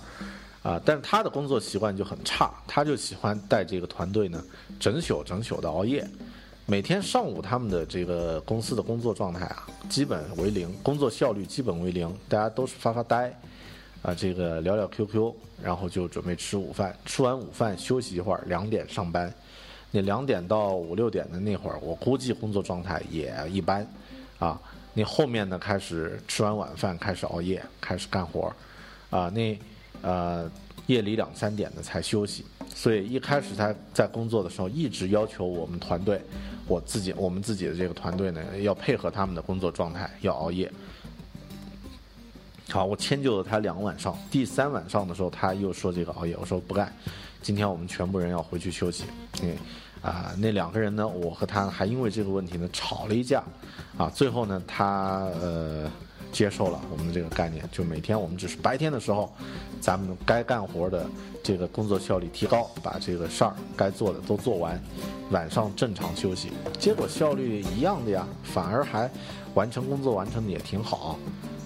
啊，但是他的工作习惯就很差，他就喜欢带这个团队呢整宿整宿的熬夜，每天上午他们的这个公司的工作状态啊，基本为零，工作效率基本为零，大家都是发发呆。啊，这个聊聊 QQ，然后就准备吃午饭。吃完午饭休息一会儿，两点上班。那两点到五六点的那会儿，我估计工作状态也一般。啊，你后面呢开始吃完晚饭开始熬夜，开始干活。啊，那呃夜里两三点呢才休息。所以一开始他在工作的时候，一直要求我们团队，我自己我们自己的这个团队呢，要配合他们的工作状态，要熬夜。好，我迁就了他两个晚上。第三晚上的时候，他又说这个熬夜，我说不干。今天我们全部人要回去休息。嗯，啊，那两个人呢，我和他还因为这个问题呢吵了一架。啊，最后呢，他呃接受了我们的这个概念，就每天我们只是白天的时候，咱们该干活的这个工作效率提高，把这个事儿该做的都做完，晚上正常休息。结果效率一样的呀，反而还完成工作完成的也挺好。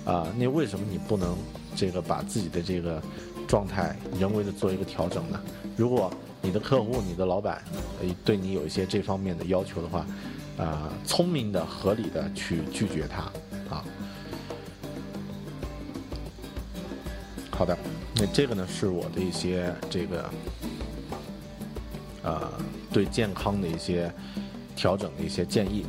啊，那为什么你不能这个把自己的这个状态人为的做一个调整呢？如果你的客户、你的老板对你有一些这方面的要求的话，啊，聪明的、合理的去拒绝他啊。好的，那这个呢是我的一些这个呃对健康的一些调整的一些建议。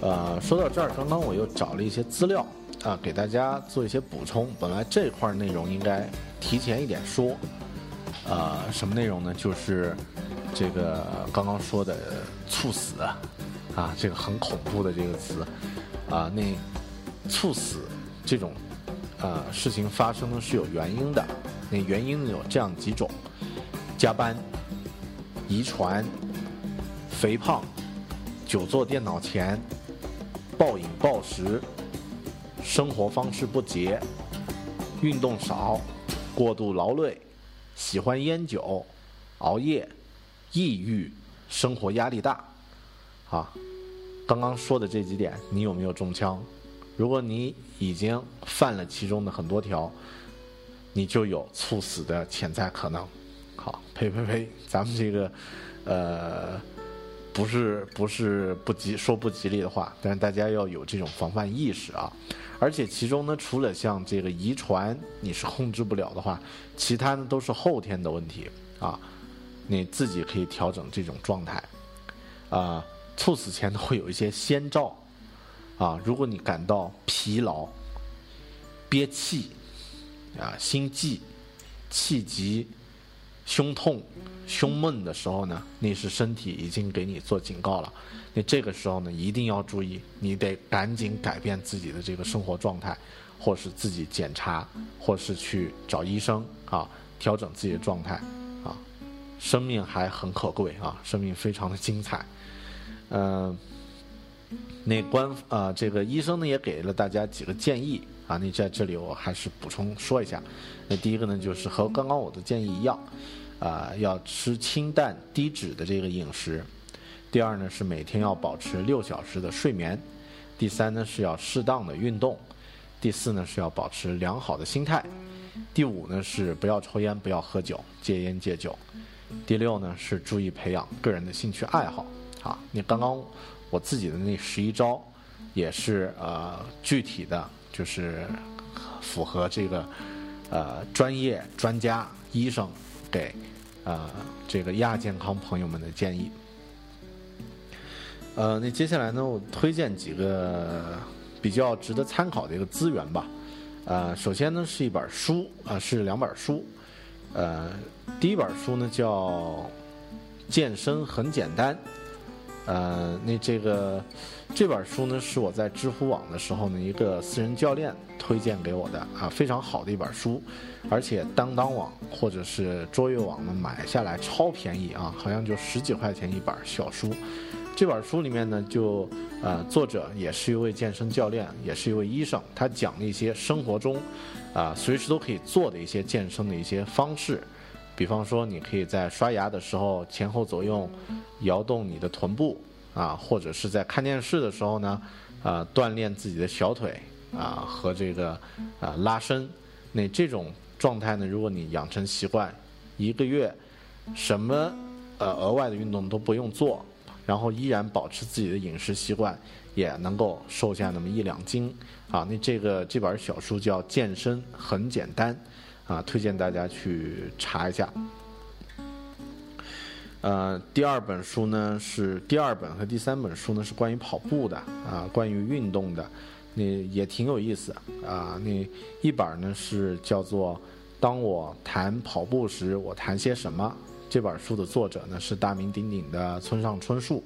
呃，说到这儿，刚刚我又找了一些资料。啊，给大家做一些补充。本来这块内容应该提前一点说，呃，什么内容呢？就是这个刚刚说的猝死，啊，这个很恐怖的这个词，啊，那猝死这种呃事情发生呢是有原因的。那原因呢有这样几种：加班、遗传、肥胖、久坐电脑前、暴饮暴食。生活方式不节，运动少，过度劳累，喜欢烟酒，熬夜，抑郁，生活压力大，啊，刚刚说的这几点，你有没有中枪？如果你已经犯了其中的很多条，你就有猝死的潜在可能。好，呸呸呸，咱们这个，呃，不是不是不吉说不吉利的话，但是大家要有这种防范意识啊。而且其中呢，除了像这个遗传你是控制不了的话，其他呢都是后天的问题啊，你自己可以调整这种状态。啊，猝死前都会有一些先兆，啊，如果你感到疲劳、憋气、啊心悸、气急、胸痛、胸闷的时候呢，那是身体已经给你做警告了。那这个时候呢，一定要注意，你得赶紧改变自己的这个生活状态，或是自己检查，或是去找医生啊，调整自己的状态啊。生命还很可贵啊，生命非常的精彩。嗯，那官啊，这个医生呢也给了大家几个建议啊，那在这里我还是补充说一下。那第一个呢，就是和刚刚我的建议一样，啊，要吃清淡低脂的这个饮食。第二呢是每天要保持六小时的睡眠，第三呢是要适当的运动，第四呢是要保持良好的心态，第五呢是不要抽烟，不要喝酒，戒烟戒酒，第六呢是注意培养个人的兴趣爱好。啊，你刚刚我自己的那十一招，也是呃具体的，就是符合这个呃专业专家医生给呃这个亚健康朋友们的建议。呃，那接下来呢，我推荐几个比较值得参考的一个资源吧。呃，首先呢是一本书啊，是两本书。呃，第一本书呢叫《健身很简单》。呃，那这个这本书呢是我在知乎网的时候呢一个私人教练推荐给我的啊，非常好的一本书，而且当当网或者是卓越网呢买下来超便宜啊，好像就十几块钱一本小书。这本书里面呢，就呃，作者也是一位健身教练，也是一位医生，他讲了一些生活中啊随时都可以做的一些健身的一些方式，比方说，你可以在刷牙的时候前后左右摇动你的臀部啊，或者是在看电视的时候呢，啊，锻炼自己的小腿啊和这个啊拉伸。那这种状态呢，如果你养成习惯，一个月什么呃额外的运动都不用做。然后依然保持自己的饮食习惯，也能够瘦下那么一两斤啊！那这个这本小书叫《健身很简单》，啊，推荐大家去查一下。呃，第二本书呢是第二本和第三本书呢是关于跑步的啊，关于运动的，那也挺有意思啊。那一本呢是叫做《当我谈跑步时，我谈些什么》。这本书的作者呢是大名鼎鼎的村上春树，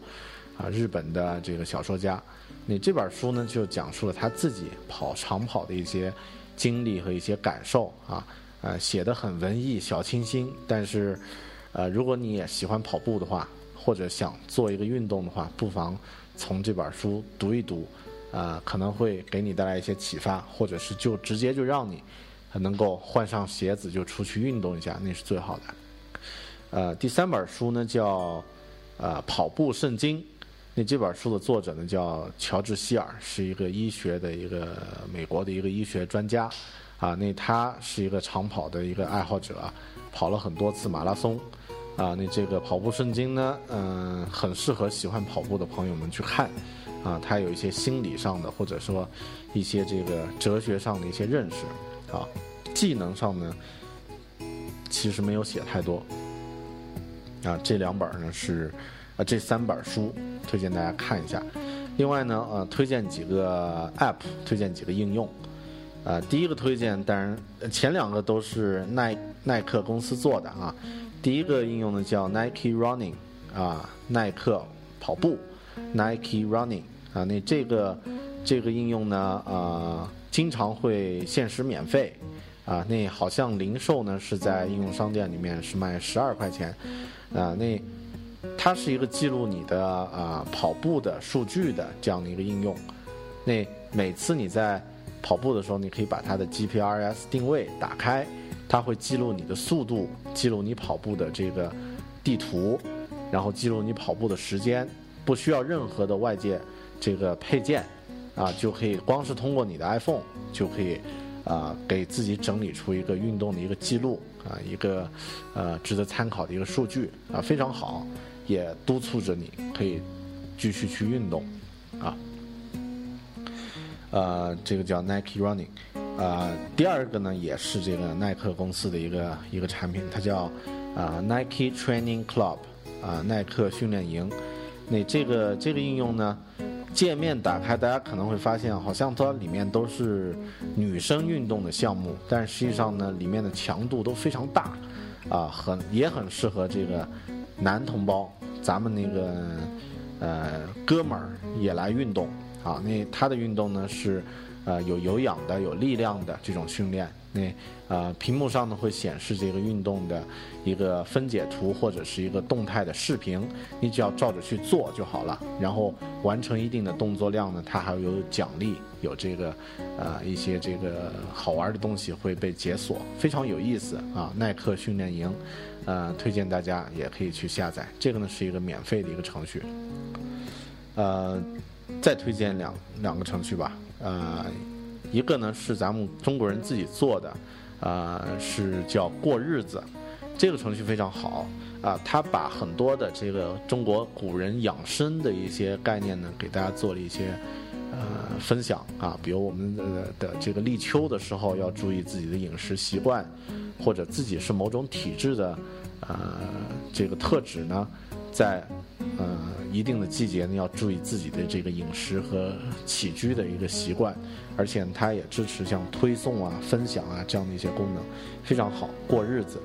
啊，日本的这个小说家。那这本书呢就讲述了他自己跑长跑的一些经历和一些感受啊，呃，写的很文艺小清新。但是，呃，如果你也喜欢跑步的话，或者想做一个运动的话，不妨从这本书读一读，啊，可能会给你带来一些启发，或者是就直接就让你能够换上鞋子就出去运动一下，那是最好的。呃，第三本书呢叫呃跑步圣经，那这本书的作者呢叫乔治希尔，是一个医学的一个美国的一个医学专家，啊，那他是一个长跑的一个爱好者，跑了很多次马拉松，啊，那这个跑步圣经呢，嗯，很适合喜欢跑步的朋友们去看，啊，他有一些心理上的或者说一些这个哲学上的一些认识，啊，技能上呢其实没有写太多。啊，这两本呢是，啊，这三本书推荐大家看一下。另外呢，呃，推荐几个 App，推荐几个应用。啊，第一个推荐，当然前两个都是耐耐克公司做的啊。第一个应用呢叫 Nike Running，啊，耐克跑步，Nike Running，啊，那这个这个应用呢，啊，经常会限时免费，啊，那好像零售呢是在应用商店里面是卖十二块钱。啊，那它是一个记录你的啊跑步的数据的这样的一个应用。那每次你在跑步的时候，你可以把它的 GPRS 定位打开，它会记录你的速度，记录你跑步的这个地图，然后记录你跑步的时间，不需要任何的外界这个配件，啊，就可以光是通过你的 iPhone 就可以啊给自己整理出一个运动的一个记录。啊，一个呃值得参考的一个数据啊，非常好，也督促着你可以继续去运动啊。呃，这个叫 Nike Running，啊，第二个呢也是这个耐克公司的一个一个产品，它叫啊 Nike Training Club，啊耐克训练营。那这个这个应用呢？界面打开，大家可能会发现，好像它里面都是女生运动的项目，但实际上呢，里面的强度都非常大，啊，很也很适合这个男同胞，咱们那个呃哥们儿也来运动啊。那他的运动呢是呃有有氧的、有力量的这种训练。那呃，屏幕上呢会显示这个运动的一个分解图或者是一个动态的视频，你只要照着去做就好了。然后完成一定的动作量呢，它还有奖励，有这个呃一些这个好玩的东西会被解锁，非常有意思啊！耐克训练营，呃，推荐大家也可以去下载。这个呢是一个免费的一个程序，呃。再推荐两两个程序吧，呃，一个呢是咱们中国人自己做的，呃，是叫过日子，这个程序非常好啊，它把很多的这个中国古人养生的一些概念呢，给大家做了一些呃分享啊，比如我们的的这个立秋的时候要注意自己的饮食习惯，或者自己是某种体质的呃这个特质呢，在呃一定的季节呢要注意自己的这个饮食和起居的一个习惯，而且它也支持像推送啊、分享啊这样的一些功能，非常好过日子。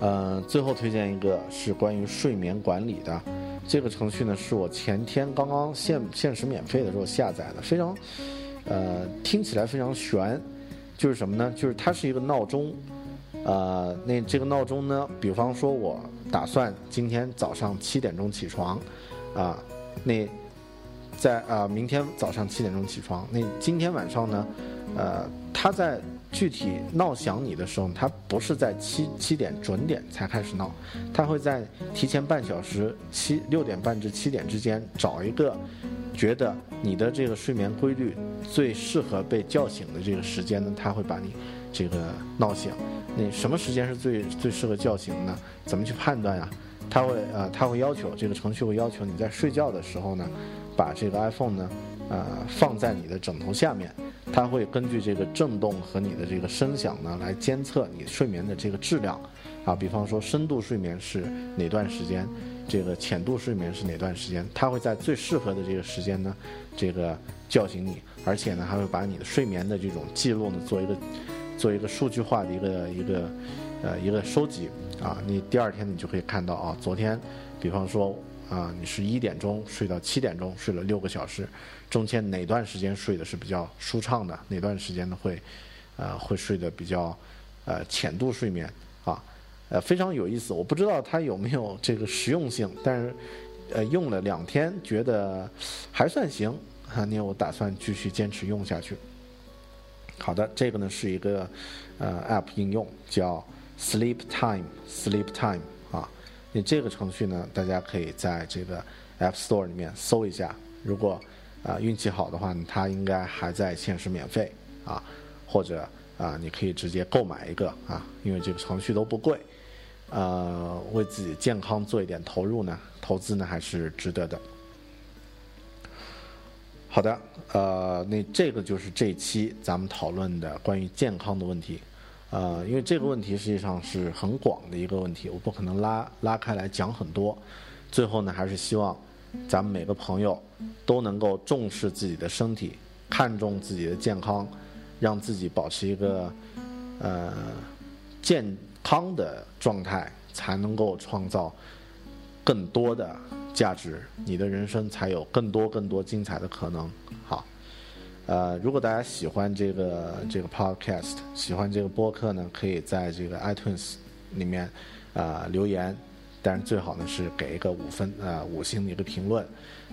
呃，最后推荐一个是关于睡眠管理的，这个程序呢是我前天刚刚限限时免费的时候下载的，非常，呃，听起来非常悬，就是什么呢？就是它是一个闹钟，呃，那这个闹钟呢，比方说我打算今天早上七点钟起床，啊，那在啊明天早上七点钟起床，那今天晚上呢，呃，它在。具体闹响你的时候，它不是在七七点准点才开始闹，它会在提前半小时，七六点半至七点之间找一个觉得你的这个睡眠规律最适合被叫醒的这个时间呢，它会把你这个闹醒。那什么时间是最最适合叫醒呢？怎么去判断呀？它会呃，它会要求这个程序会要求你在睡觉的时候呢，把这个 iPhone 呢，呃，放在你的枕头下面。它会根据这个震动和你的这个声响呢，来监测你睡眠的这个质量，啊，比方说深度睡眠是哪段时间，这个浅度睡眠是哪段时间，它会在最适合的这个时间呢，这个叫醒你，而且呢，还会把你的睡眠的这种记录呢，做一个做一个数据化的一个一个呃一个收集，啊，你第二天你就可以看到啊，昨天，比方说。啊，你是一点钟睡到七点钟，睡了六个小时，中间哪段时间睡的是比较舒畅的？哪段时间呢会，呃，会睡得比较，呃，浅度睡眠啊，呃，非常有意思。我不知道它有没有这个实用性，但是，呃，用了两天觉得还算行，啊，那我打算继续坚持用下去。好的，这个呢是一个呃 App 应用，叫 Sleep Time，Sleep Time 啊。你这个程序呢，大家可以在这个 App Store 里面搜一下。如果啊运气好的话，它应该还在限时免费啊，或者啊你可以直接购买一个啊，因为这个程序都不贵。呃，为自己健康做一点投入呢，投资呢还是值得的。好的，呃，那这个就是这期咱们讨论的关于健康的问题。呃，因为这个问题实际上是很广的一个问题，我不可能拉拉开来讲很多。最后呢，还是希望咱们每个朋友都能够重视自己的身体，看重自己的健康，让自己保持一个呃健康的状态，才能够创造更多的价值，你的人生才有更多更多精彩的可能。好。呃，如果大家喜欢这个这个 podcast，喜欢这个播客呢，可以在这个 iTunes 里面啊留言，当然最好呢是给一个五分呃五星的一个评论。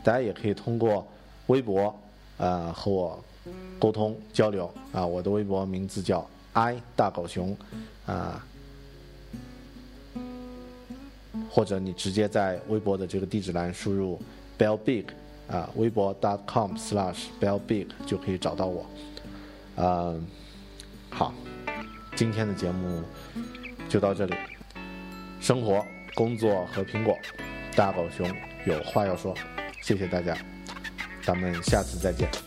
大家也可以通过微博呃和我沟通交流啊，我的微博名字叫 i 大狗熊啊，或者你直接在微博的这个地址栏输入 bell big。啊，微博 dot .com/slash/bellbig 就可以找到我。嗯，好，今天的节目就到这里。生活、工作和苹果，大狗熊有话要说。谢谢大家，咱们下次再见。